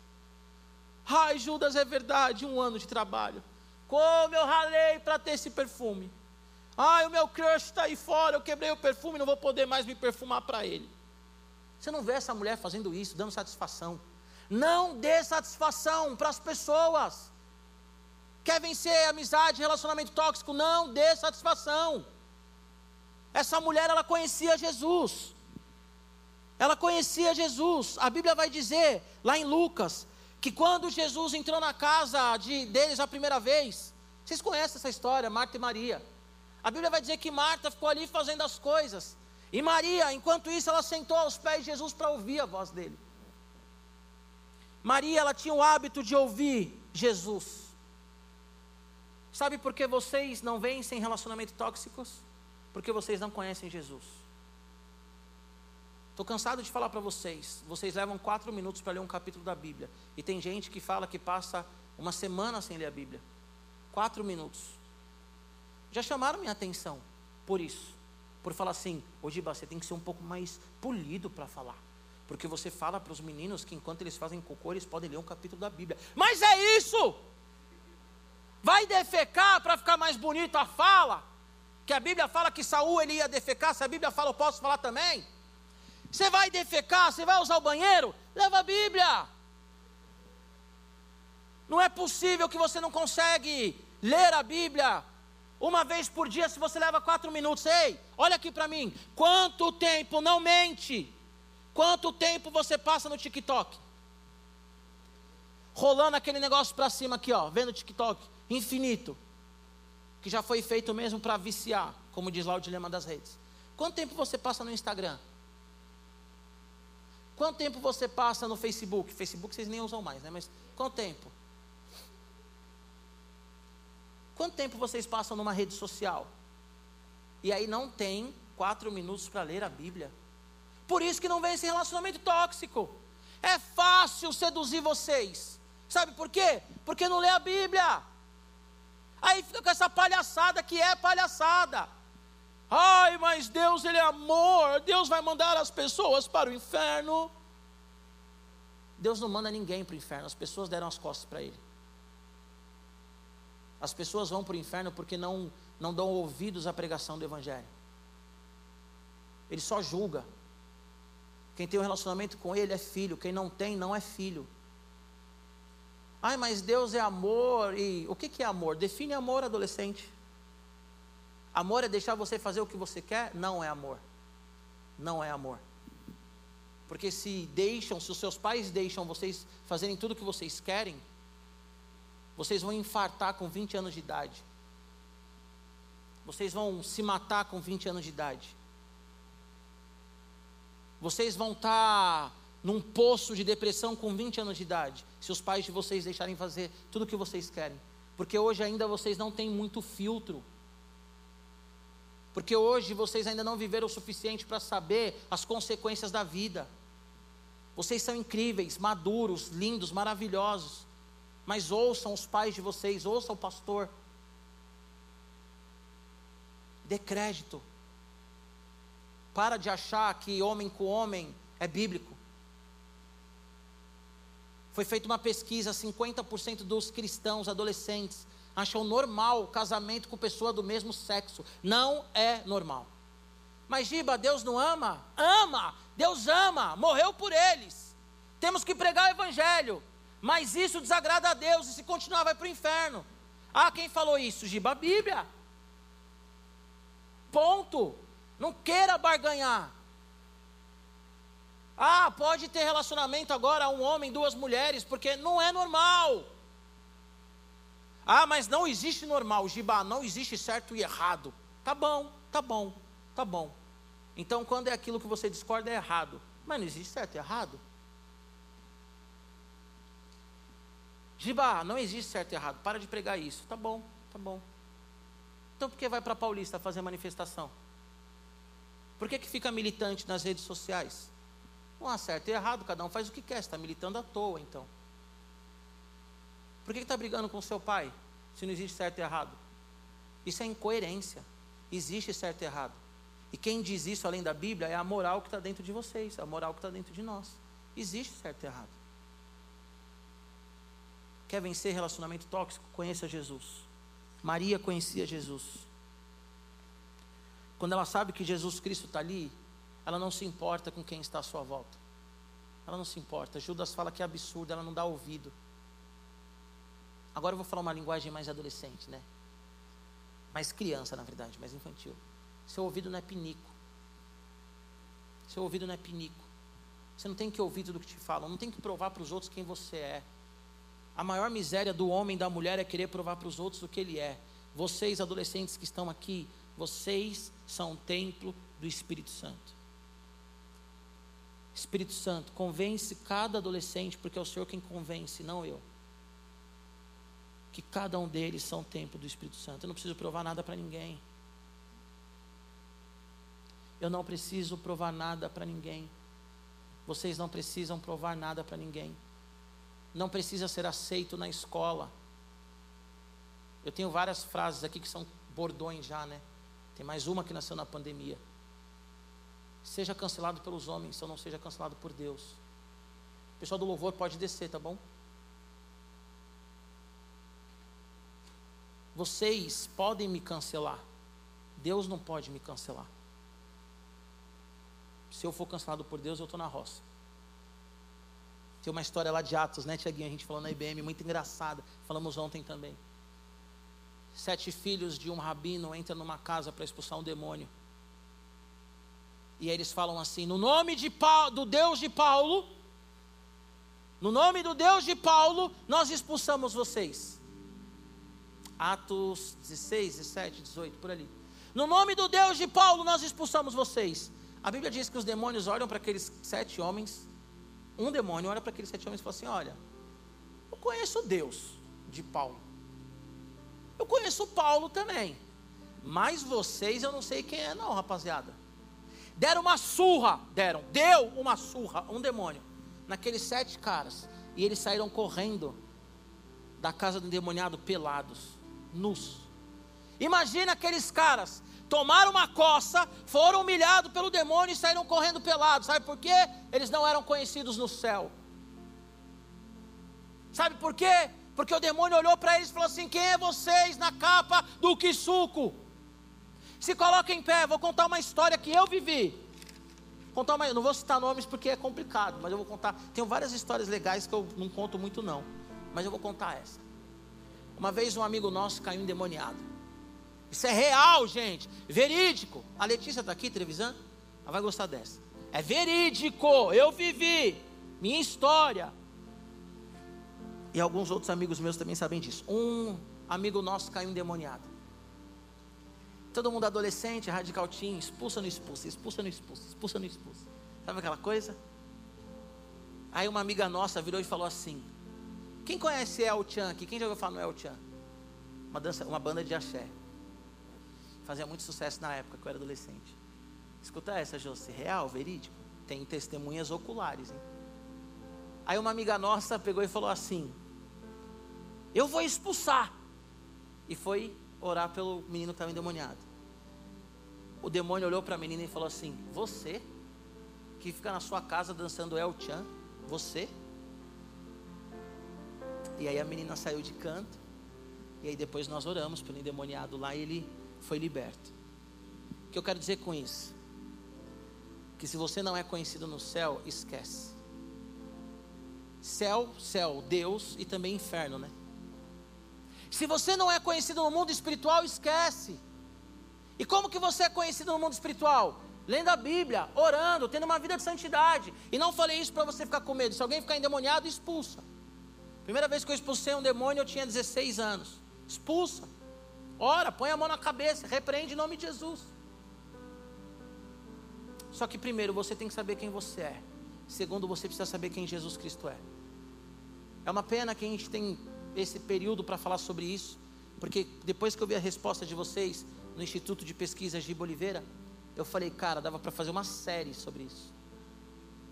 Ai, Judas, é verdade, um ano de trabalho. Como eu ralei para ter esse perfume. Ai, o meu crush está aí fora, eu quebrei o perfume, não vou poder mais me perfumar para ele. Você não vê essa mulher fazendo isso, dando satisfação. Não dê satisfação para as pessoas. Quer vencer amizade, relacionamento tóxico? Não dê satisfação. Essa mulher, ela conhecia Jesus. Ela conhecia Jesus. A Bíblia vai dizer, lá em Lucas, que quando Jesus entrou na casa de, deles a primeira vez, vocês conhecem essa história, Marta e Maria. A Bíblia vai dizer que Marta ficou ali fazendo as coisas. E Maria, enquanto isso, ela sentou aos pés de Jesus para ouvir a voz dele. Maria, ela tinha o hábito de ouvir Jesus. Sabe por que vocês não vencem relacionamentos tóxicos? Porque vocês não conhecem Jesus. Estou cansado de falar para vocês. Vocês levam quatro minutos para ler um capítulo da Bíblia. E tem gente que fala que passa uma semana sem ler a Bíblia. Quatro minutos. Já chamaram minha atenção por isso. Por falar assim, hoje você tem que ser um pouco mais polido para falar. Porque você fala para os meninos que enquanto eles fazem cocô, eles podem ler um capítulo da Bíblia. Mas é isso! Vai defecar para ficar mais bonito a fala. Que a Bíblia fala que Saul ele ia defecar, se a Bíblia fala, eu posso falar também. Você vai defecar, você vai usar o banheiro? Leva a Bíblia. Não é possível que você não consegue ler a Bíblia uma vez por dia se você leva quatro minutos. Ei, olha aqui para mim. Quanto tempo, não mente. Quanto tempo você passa no TikTok? Rolando aquele negócio para cima aqui, ó, vendo TikTok, infinito. Que já foi feito mesmo para viciar, como diz lá o dilema das redes. Quanto tempo você passa no Instagram? Quanto tempo você passa no Facebook? Facebook vocês nem usam mais, né? Mas quanto tempo? Quanto tempo vocês passam numa rede social? E aí não tem quatro minutos para ler a Bíblia. Por isso que não vem esse relacionamento tóxico. É fácil seduzir vocês. Sabe por quê? Porque não lê a Bíblia. Aí fica com essa palhaçada que é palhaçada. Ai, mas Deus ele é amor. Deus vai mandar as pessoas para o inferno. Deus não manda ninguém para o inferno. As pessoas deram as costas para ele. As pessoas vão para o inferno porque não, não dão ouvidos à pregação do Evangelho. Ele só julga. Quem tem um relacionamento com ele é filho, quem não tem, não é filho. Ai, mas Deus é amor. E o que, que é amor? Define amor, adolescente. Amor é deixar você fazer o que você quer? Não é amor. Não é amor. Porque se deixam, se os seus pais deixam vocês fazerem tudo o que vocês querem, vocês vão infartar com 20 anos de idade. Vocês vão se matar com 20 anos de idade. Vocês vão estar num poço de depressão com 20 anos de idade, se os pais de vocês deixarem fazer tudo o que vocês querem. Porque hoje ainda vocês não têm muito filtro. Porque hoje vocês ainda não viveram o suficiente para saber as consequências da vida. Vocês são incríveis, maduros, lindos, maravilhosos. Mas ouçam os pais de vocês, ouçam o pastor. Dê crédito. Para de achar que homem com homem é bíblico. Foi feita uma pesquisa: 50% dos cristãos adolescentes acham normal o casamento com pessoa do mesmo sexo. Não é normal. Mas Giba, Deus não ama? Ama! Deus ama, morreu por eles. Temos que pregar o Evangelho. Mas isso desagrada a Deus e se continuar vai para o inferno. Ah, quem falou isso? Giba a Bíblia. Ponto. Não queira barganhar. Ah, pode ter relacionamento agora um homem, duas mulheres, porque não é normal. Ah, mas não existe normal, Giba, não existe certo e errado. Tá bom, tá bom, tá bom. Então, quando é aquilo que você discorda, é errado. Mas não existe certo e errado. Giba, não existe certo e errado, para de pregar isso. Tá bom, tá bom. Então por que vai para Paulista fazer manifestação? Por que, que fica militante nas redes sociais? Não há certo e errado, cada um faz o que quer, está militando à toa então. Por que está brigando com seu pai, se não existe certo e errado? Isso é incoerência. Existe certo e errado. E quem diz isso além da Bíblia é a moral que está dentro de vocês, a moral que está dentro de nós. Existe certo e errado. Quer vencer relacionamento tóxico? Conheça Jesus. Maria conhecia Jesus. Quando ela sabe que Jesus Cristo está ali, ela não se importa com quem está à sua volta. Ela não se importa. Judas fala que é absurdo, ela não dá ouvido. Agora eu vou falar uma linguagem mais adolescente, né? Mais criança, na verdade, mais infantil. Seu ouvido não é pinico. Seu ouvido não é pinico. Você não tem que ouvir tudo que te falam, não tem que provar para os outros quem você é. A maior miséria do homem e da mulher é querer provar para os outros o que ele é. Vocês, adolescentes que estão aqui, vocês são o templo do Espírito Santo. Espírito Santo, convence cada adolescente, porque é o Senhor quem convence, não eu. Que cada um deles são templo do Espírito Santo. Eu não preciso provar nada para ninguém. Eu não preciso provar nada para ninguém. Vocês não precisam provar nada para ninguém não precisa ser aceito na escola. Eu tenho várias frases aqui que são bordões já, né? Tem mais uma que nasceu na pandemia. seja cancelado pelos homens, eu não seja cancelado por Deus. O pessoal do louvor pode descer, tá bom? Vocês podem me cancelar, Deus não pode me cancelar. Se eu for cancelado por Deus, eu estou na roça. Tem uma história lá de Atos, né, Tiaguinho? A gente falou na IBM, muito engraçada. Falamos ontem também. Sete filhos de um rabino entram numa casa para expulsar um demônio. E aí eles falam assim: no nome de Paulo, do Deus de Paulo, no nome do Deus de Paulo, nós expulsamos vocês. Atos 16, 17, 18, por ali. No nome do Deus de Paulo, nós expulsamos vocês. A Bíblia diz que os demônios olham para aqueles sete homens. Um demônio olha para aqueles sete homens e fala assim: Olha, eu conheço Deus de Paulo. Eu conheço Paulo também. Mas vocês eu não sei quem é, não, rapaziada. Deram uma surra, deram, deu uma surra, um demônio, naqueles sete caras. E eles saíram correndo da casa do endemoniado pelados, nus. Imagina aqueles caras, tomaram uma coça, foram humilhados pelo demônio e saíram correndo pelados. Sabe por quê? Eles não eram conhecidos no céu. Sabe por quê? Porque o demônio olhou para eles e falou assim: Quem é vocês na capa do que suco? Se coloca em pé, vou contar uma história que eu vivi. Contar uma, não vou citar nomes porque é complicado, mas eu vou contar. Tenho várias histórias legais que eu não conto muito não, mas eu vou contar essa. Uma vez um amigo nosso caiu endemoniado. Isso é real, gente, verídico. A Letícia está aqui televisão? Ela vai gostar dessa. É verídico, eu vivi, minha história. E alguns outros amigos meus também sabem disso. Um amigo nosso caiu endemoniado. Todo mundo adolescente, radical teen, expulsa no expulsa, expulsa no expulsa, expulsa no expulsa. Sabe aquela coisa? Aí uma amiga nossa virou e falou assim: Quem conhece El Chan aqui? Quem já ouviu falar no El Chan? Uma, dança, uma banda de axé. Fazia muito sucesso na época que eu era adolescente. Escuta essa, José, real, verídico. Tem testemunhas oculares, hein? Aí uma amiga nossa pegou e falou assim: Eu vou expulsar. E foi orar pelo menino que estava endemoniado. O demônio olhou para a menina e falou assim: Você que fica na sua casa dançando El Chan, você? E aí a menina saiu de canto. E aí depois nós oramos pelo endemoniado lá e ele foi liberto. O que eu quero dizer com isso? Que se você não é conhecido no céu, esquece. Céu, céu, Deus e também inferno, né? Se você não é conhecido no mundo espiritual, esquece. E como que você é conhecido no mundo espiritual? Lendo a Bíblia, orando, tendo uma vida de santidade. E não falei isso para você ficar com medo. Se alguém ficar endemoniado, expulsa. Primeira vez que eu expulsei um demônio, eu tinha 16 anos. Expulsa. Ora, põe a mão na cabeça, repreende em nome de Jesus. Só que primeiro você tem que saber quem você é. Segundo, você precisa saber quem Jesus Cristo é. É uma pena que a gente tem esse período para falar sobre isso, porque depois que eu vi a resposta de vocês no Instituto de Pesquisas de Oliveira, eu falei, cara, dava para fazer uma série sobre isso.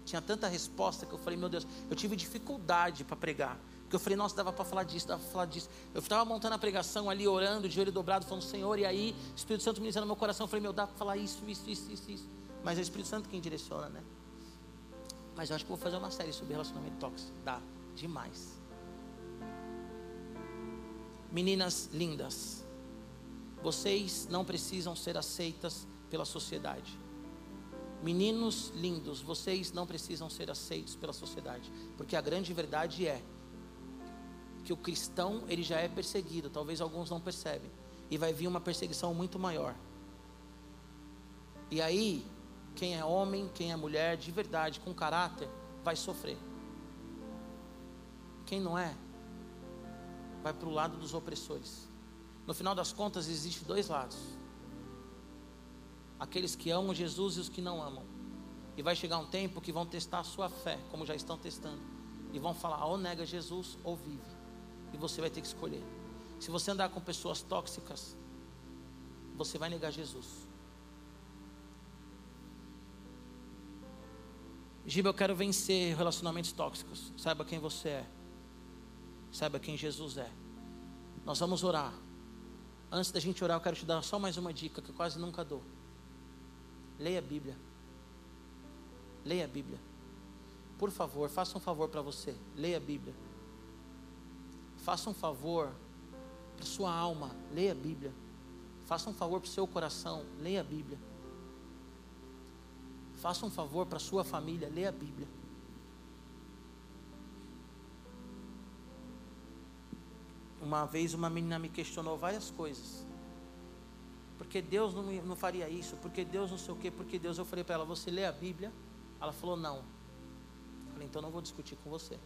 Tinha tanta resposta que eu falei, meu Deus, eu tive dificuldade para pregar. Porque eu falei, nossa, dava para falar disso, dava para falar disso. Eu estava montando a pregação ali, orando, de olho dobrado, falando, Senhor, e aí, Espírito Santo ministrando no meu coração, eu falei, meu, dá para falar isso, isso, isso, isso, isso. Mas é o Espírito Santo quem direciona, né? Mas eu acho que vou fazer uma série sobre relacionamento tóxico. Dá, demais. Meninas lindas, vocês não precisam ser aceitas pela sociedade. Meninos lindos, vocês não precisam ser aceitos pela sociedade, porque a grande verdade é que o cristão ele já é perseguido, talvez alguns não percebem, e vai vir uma perseguição muito maior. E aí, quem é homem, quem é mulher de verdade, com caráter, vai sofrer. Quem não é, vai para o lado dos opressores. No final das contas, existe dois lados: aqueles que amam Jesus e os que não amam. E vai chegar um tempo que vão testar a sua fé, como já estão testando, e vão falar: ou nega Jesus ou vive. E você vai ter que escolher. Se você andar com pessoas tóxicas, você vai negar Jesus. Giba, eu quero vencer relacionamentos tóxicos. Saiba quem você é. Saiba quem Jesus é. Nós vamos orar. Antes da gente orar, eu quero te dar só mais uma dica que eu quase nunca dou. Leia a Bíblia. leia a Bíblia. Por favor, faça um favor para você, leia a Bíblia. Faça um favor para sua alma, leia a Bíblia. Faça um favor para o seu coração, leia a Bíblia. Faça um favor para sua família, leia a Bíblia. Uma vez uma menina me questionou várias coisas. Porque Deus não, não faria isso? Porque Deus não sei o quê? Porque Deus. Eu falei para ela: Você lê a Bíblia? Ela falou: Não. Eu falei: Então não vou discutir com você.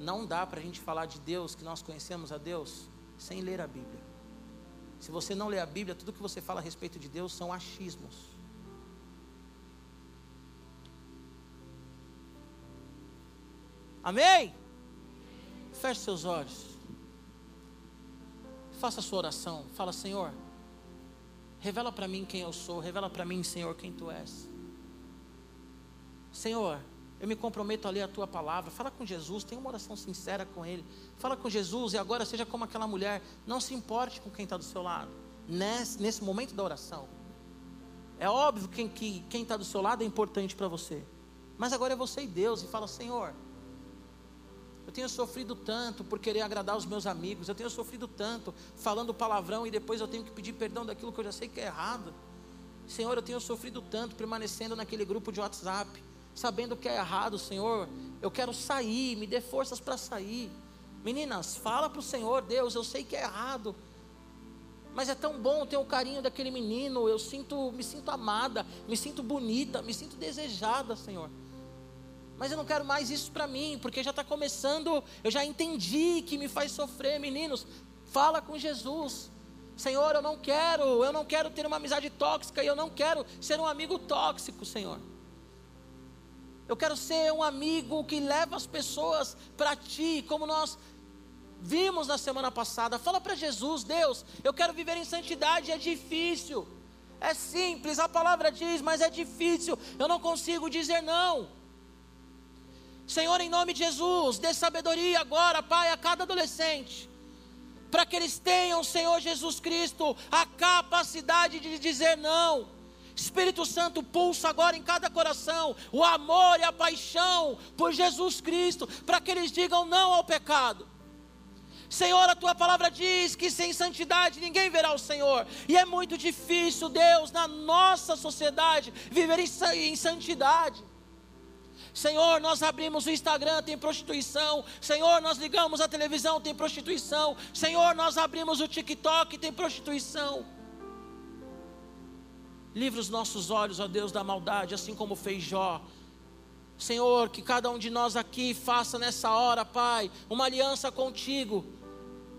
Não dá para a gente falar de Deus, que nós conhecemos a Deus, sem ler a Bíblia. Se você não lê a Bíblia, tudo que você fala a respeito de Deus são achismos. Amém? Feche seus olhos. Faça a sua oração. Fala, Senhor, revela para mim quem eu sou. Revela para mim, Senhor, quem tu és. Senhor, eu me comprometo a ler a tua palavra. Fala com Jesus, tenha uma oração sincera com Ele. Fala com Jesus e agora seja como aquela mulher. Não se importe com quem está do seu lado. Nesse, nesse momento da oração. É óbvio que quem está do seu lado é importante para você. Mas agora é você e Deus. E fala, Senhor, eu tenho sofrido tanto por querer agradar os meus amigos. Eu tenho sofrido tanto falando palavrão e depois eu tenho que pedir perdão daquilo que eu já sei que é errado. Senhor, eu tenho sofrido tanto permanecendo naquele grupo de WhatsApp, sabendo que é errado, Senhor. Eu quero sair, me dê forças para sair. Meninas, fala para o Senhor, Deus, eu sei que é errado. Mas é tão bom ter o carinho daquele menino. Eu sinto, me sinto amada, me sinto bonita, me sinto desejada, Senhor mas eu não quero mais isso para mim, porque já está começando, eu já entendi que me faz sofrer, meninos. Fala com Jesus. Senhor, eu não quero, eu não quero ter uma amizade tóxica eu não quero ser um amigo tóxico, Senhor. Eu quero ser um amigo que leva as pessoas para ti, como nós vimos na semana passada. Fala para Jesus, Deus, eu quero viver em santidade, é difícil. É simples, a palavra diz, mas é difícil. Eu não consigo dizer não. Senhor, em nome de Jesus, dê sabedoria agora, Pai, a cada adolescente, para que eles tenham, Senhor Jesus Cristo, a capacidade de dizer não. Espírito Santo pulsa agora em cada coração o amor e a paixão por Jesus Cristo, para que eles digam não ao pecado. Senhor, a tua palavra diz que sem santidade ninguém verá o Senhor, e é muito difícil, Deus, na nossa sociedade, viver em santidade. Senhor, nós abrimos o Instagram, tem prostituição. Senhor, nós ligamos a televisão, tem prostituição. Senhor, nós abrimos o TikTok, tem prostituição. Livra os nossos olhos, ó Deus, da maldade, assim como fez Jó. Senhor, que cada um de nós aqui faça nessa hora, Pai, uma aliança contigo,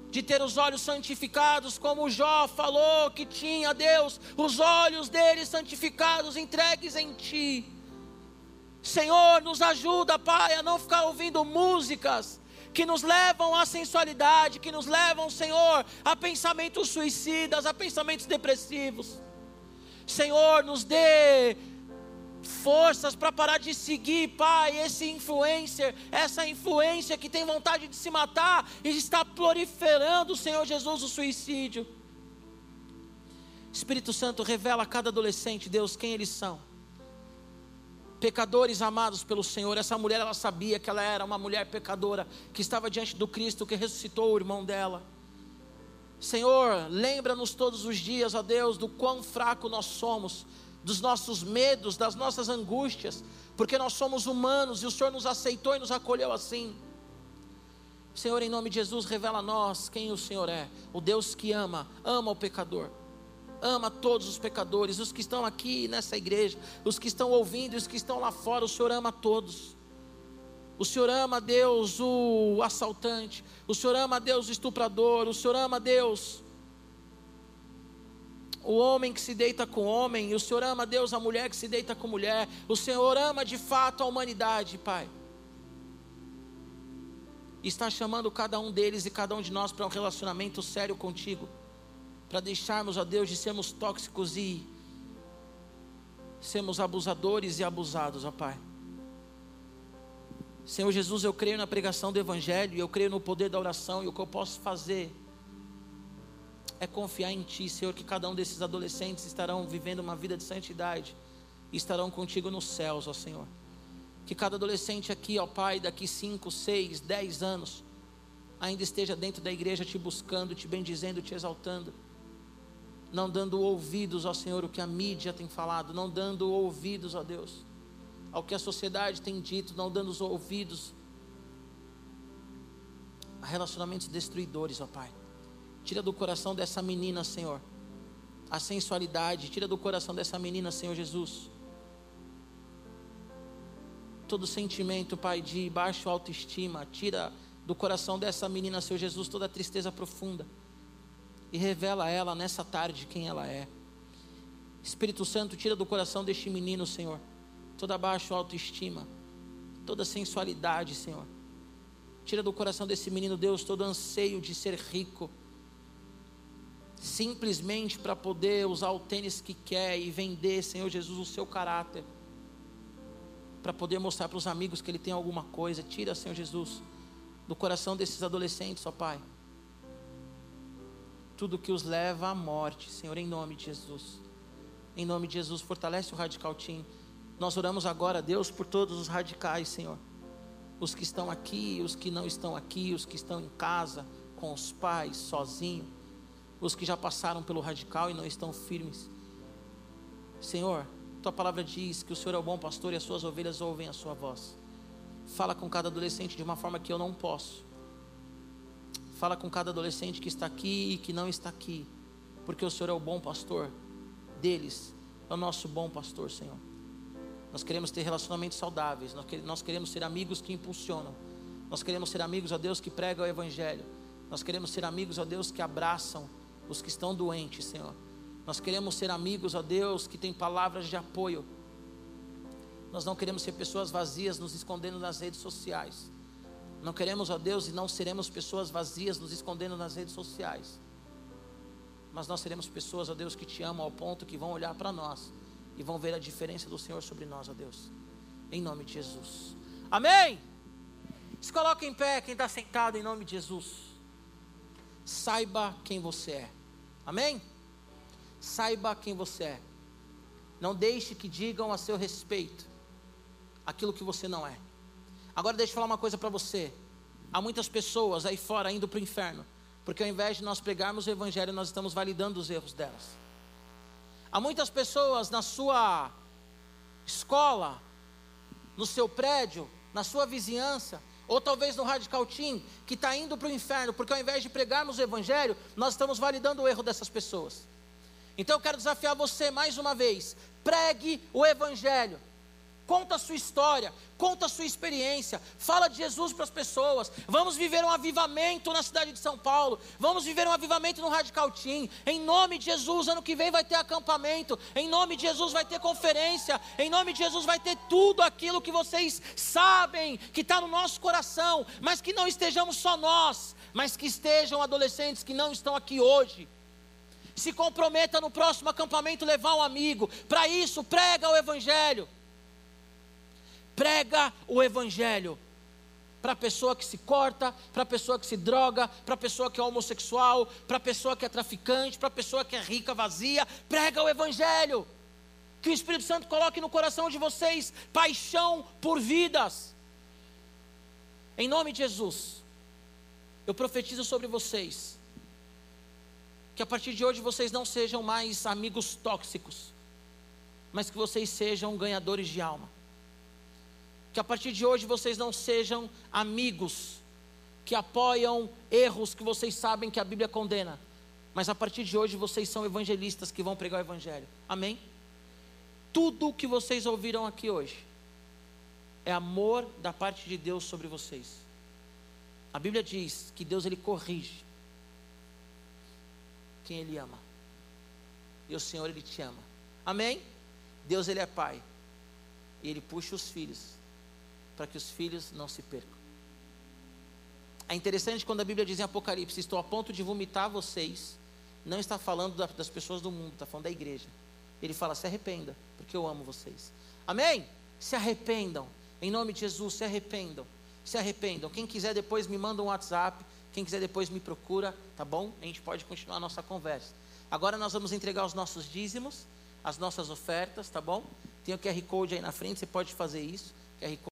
de ter os olhos santificados, como Jó falou que tinha, Deus, os olhos dele santificados, entregues em Ti. Senhor, nos ajuda, Pai, a não ficar ouvindo músicas que nos levam à sensualidade, que nos levam, Senhor, a pensamentos suicidas, a pensamentos depressivos. Senhor, nos dê forças para parar de seguir, Pai, esse influencer, essa influência que tem vontade de se matar e está proliferando, Senhor Jesus, o suicídio. Espírito Santo, revela a cada adolescente, Deus, quem eles são pecadores amados pelo Senhor. Essa mulher, ela sabia que ela era uma mulher pecadora, que estava diante do Cristo, que ressuscitou o irmão dela. Senhor, lembra-nos todos os dias, ó Deus, do quão fraco nós somos, dos nossos medos, das nossas angústias, porque nós somos humanos e o Senhor nos aceitou e nos acolheu assim. Senhor, em nome de Jesus, revela a nós quem o Senhor é, o Deus que ama, ama o pecador ama todos os pecadores, os que estão aqui nessa igreja, os que estão ouvindo, os que estão lá fora, o Senhor ama todos. O Senhor ama Deus o assaltante, o Senhor ama Deus o estuprador, o Senhor ama Deus o homem que se deita com homem, o Senhor ama Deus a mulher que se deita com mulher, o Senhor ama de fato a humanidade, Pai. Está chamando cada um deles e cada um de nós para um relacionamento sério contigo para deixarmos, a Deus, de sermos tóxicos e sermos abusadores e abusados, ó Pai. Senhor Jesus, eu creio na pregação do Evangelho, eu creio no poder da oração, e o que eu posso fazer é confiar em Ti, Senhor, que cada um desses adolescentes estarão vivendo uma vida de santidade, e estarão contigo nos céus, ó Senhor. Que cada adolescente aqui, ó Pai, daqui 5, 6, 10 anos, ainda esteja dentro da igreja te buscando, te bendizendo, te exaltando. Não dando ouvidos, ó Senhor, o que a mídia tem falado, não dando ouvidos, ó Deus, ao que a sociedade tem dito, não dando os ouvidos a relacionamentos destruidores, ó Pai. Tira do coração dessa menina, Senhor, a sensualidade, tira do coração dessa menina, Senhor Jesus, todo sentimento, Pai, de baixo autoestima, tira do coração dessa menina, Senhor Jesus, toda tristeza profunda e revela a ela nessa tarde quem ela é. Espírito Santo, tira do coração deste menino, Senhor, toda baixa autoestima, toda sensualidade, Senhor. Tira do coração desse menino, Deus, todo anseio de ser rico, simplesmente para poder usar o tênis que quer e vender, Senhor Jesus, o seu caráter, para poder mostrar para os amigos que ele tem alguma coisa. Tira, Senhor Jesus, do coração desses adolescentes, ó Pai, tudo que os leva à morte, Senhor, em nome de Jesus. Em nome de Jesus, fortalece o Radical Team. Nós oramos agora, Deus, por todos os radicais, Senhor. Os que estão aqui, os que não estão aqui, os que estão em casa, com os pais, sozinhos. Os que já passaram pelo radical e não estão firmes. Senhor, tua palavra diz que o Senhor é o bom pastor e as suas ovelhas ouvem a sua voz. Fala com cada adolescente de uma forma que eu não posso. Fala com cada adolescente que está aqui e que não está aqui, porque o Senhor é o bom pastor deles, é o nosso bom pastor, Senhor. Nós queremos ter relacionamentos saudáveis, nós queremos ser amigos que impulsionam, nós queremos ser amigos, a Deus, que pregam o Evangelho, nós queremos ser amigos, a Deus, que abraçam os que estão doentes, Senhor. Nós queremos ser amigos, a Deus, que tem palavras de apoio. Nós não queremos ser pessoas vazias nos escondendo nas redes sociais. Não queremos, ó Deus, e não seremos pessoas vazias nos escondendo nas redes sociais. Mas nós seremos pessoas, ó Deus, que te amam ao ponto que vão olhar para nós e vão ver a diferença do Senhor sobre nós, ó Deus. Em nome de Jesus. Amém? Se coloque em pé quem está sentado em nome de Jesus. Saiba quem você é. Amém? Saiba quem você é. Não deixe que digam a seu respeito aquilo que você não é. Agora deixa eu falar uma coisa para você. Há muitas pessoas aí fora indo para o inferno, porque ao invés de nós pregarmos o evangelho, nós estamos validando os erros delas. Há muitas pessoas na sua escola, no seu prédio, na sua vizinhança, ou talvez no Radical Team, que está indo para o inferno, porque ao invés de pregarmos o Evangelho, nós estamos validando o erro dessas pessoas. Então eu quero desafiar você mais uma vez: pregue o Evangelho conta a sua história, conta a sua experiência, fala de Jesus para as pessoas. Vamos viver um avivamento na cidade de São Paulo, vamos viver um avivamento no Radical Team. Em nome de Jesus, ano que vem vai ter acampamento, em nome de Jesus vai ter conferência, em nome de Jesus vai ter tudo aquilo que vocês sabem que está no nosso coração, mas que não estejamos só nós, mas que estejam adolescentes que não estão aqui hoje se comprometa no próximo acampamento levar um amigo. Para isso, prega o Evangelho prega o Evangelho para a pessoa que se corta, para a pessoa que se droga, para a pessoa que é homossexual, para a pessoa que é traficante, para a pessoa que é rica, vazia. Prega o Evangelho. Que o Espírito Santo coloque no coração de vocês paixão por vidas. Em nome de Jesus, eu profetizo sobre vocês que a partir de hoje vocês não sejam mais amigos tóxicos, mas que vocês sejam ganhadores de alma que a partir de hoje vocês não sejam amigos que apoiam erros que vocês sabem que a Bíblia condena, mas a partir de hoje vocês são evangelistas que vão pregar o Evangelho. Amém? Tudo o que vocês ouviram aqui hoje é amor da parte de Deus sobre vocês. A Bíblia diz que Deus ele corrige quem ele ama. E o Senhor ele te ama. Amém? Deus ele é pai. E ele puxa os filhos para que os filhos não se percam. É interessante quando a Bíblia diz em Apocalipse: Estou a ponto de vomitar vocês. Não está falando das pessoas do mundo, está falando da igreja. Ele fala: Se arrependa, porque eu amo vocês. Amém? Se arrependam. Em nome de Jesus, se arrependam. Se arrependam. Quem quiser depois me manda um WhatsApp. Quem quiser depois me procura, tá bom? A gente pode continuar a nossa conversa. Agora nós vamos entregar os nossos dízimos, as nossas ofertas, tá bom? Tem o QR Code aí na frente, você pode fazer isso. QR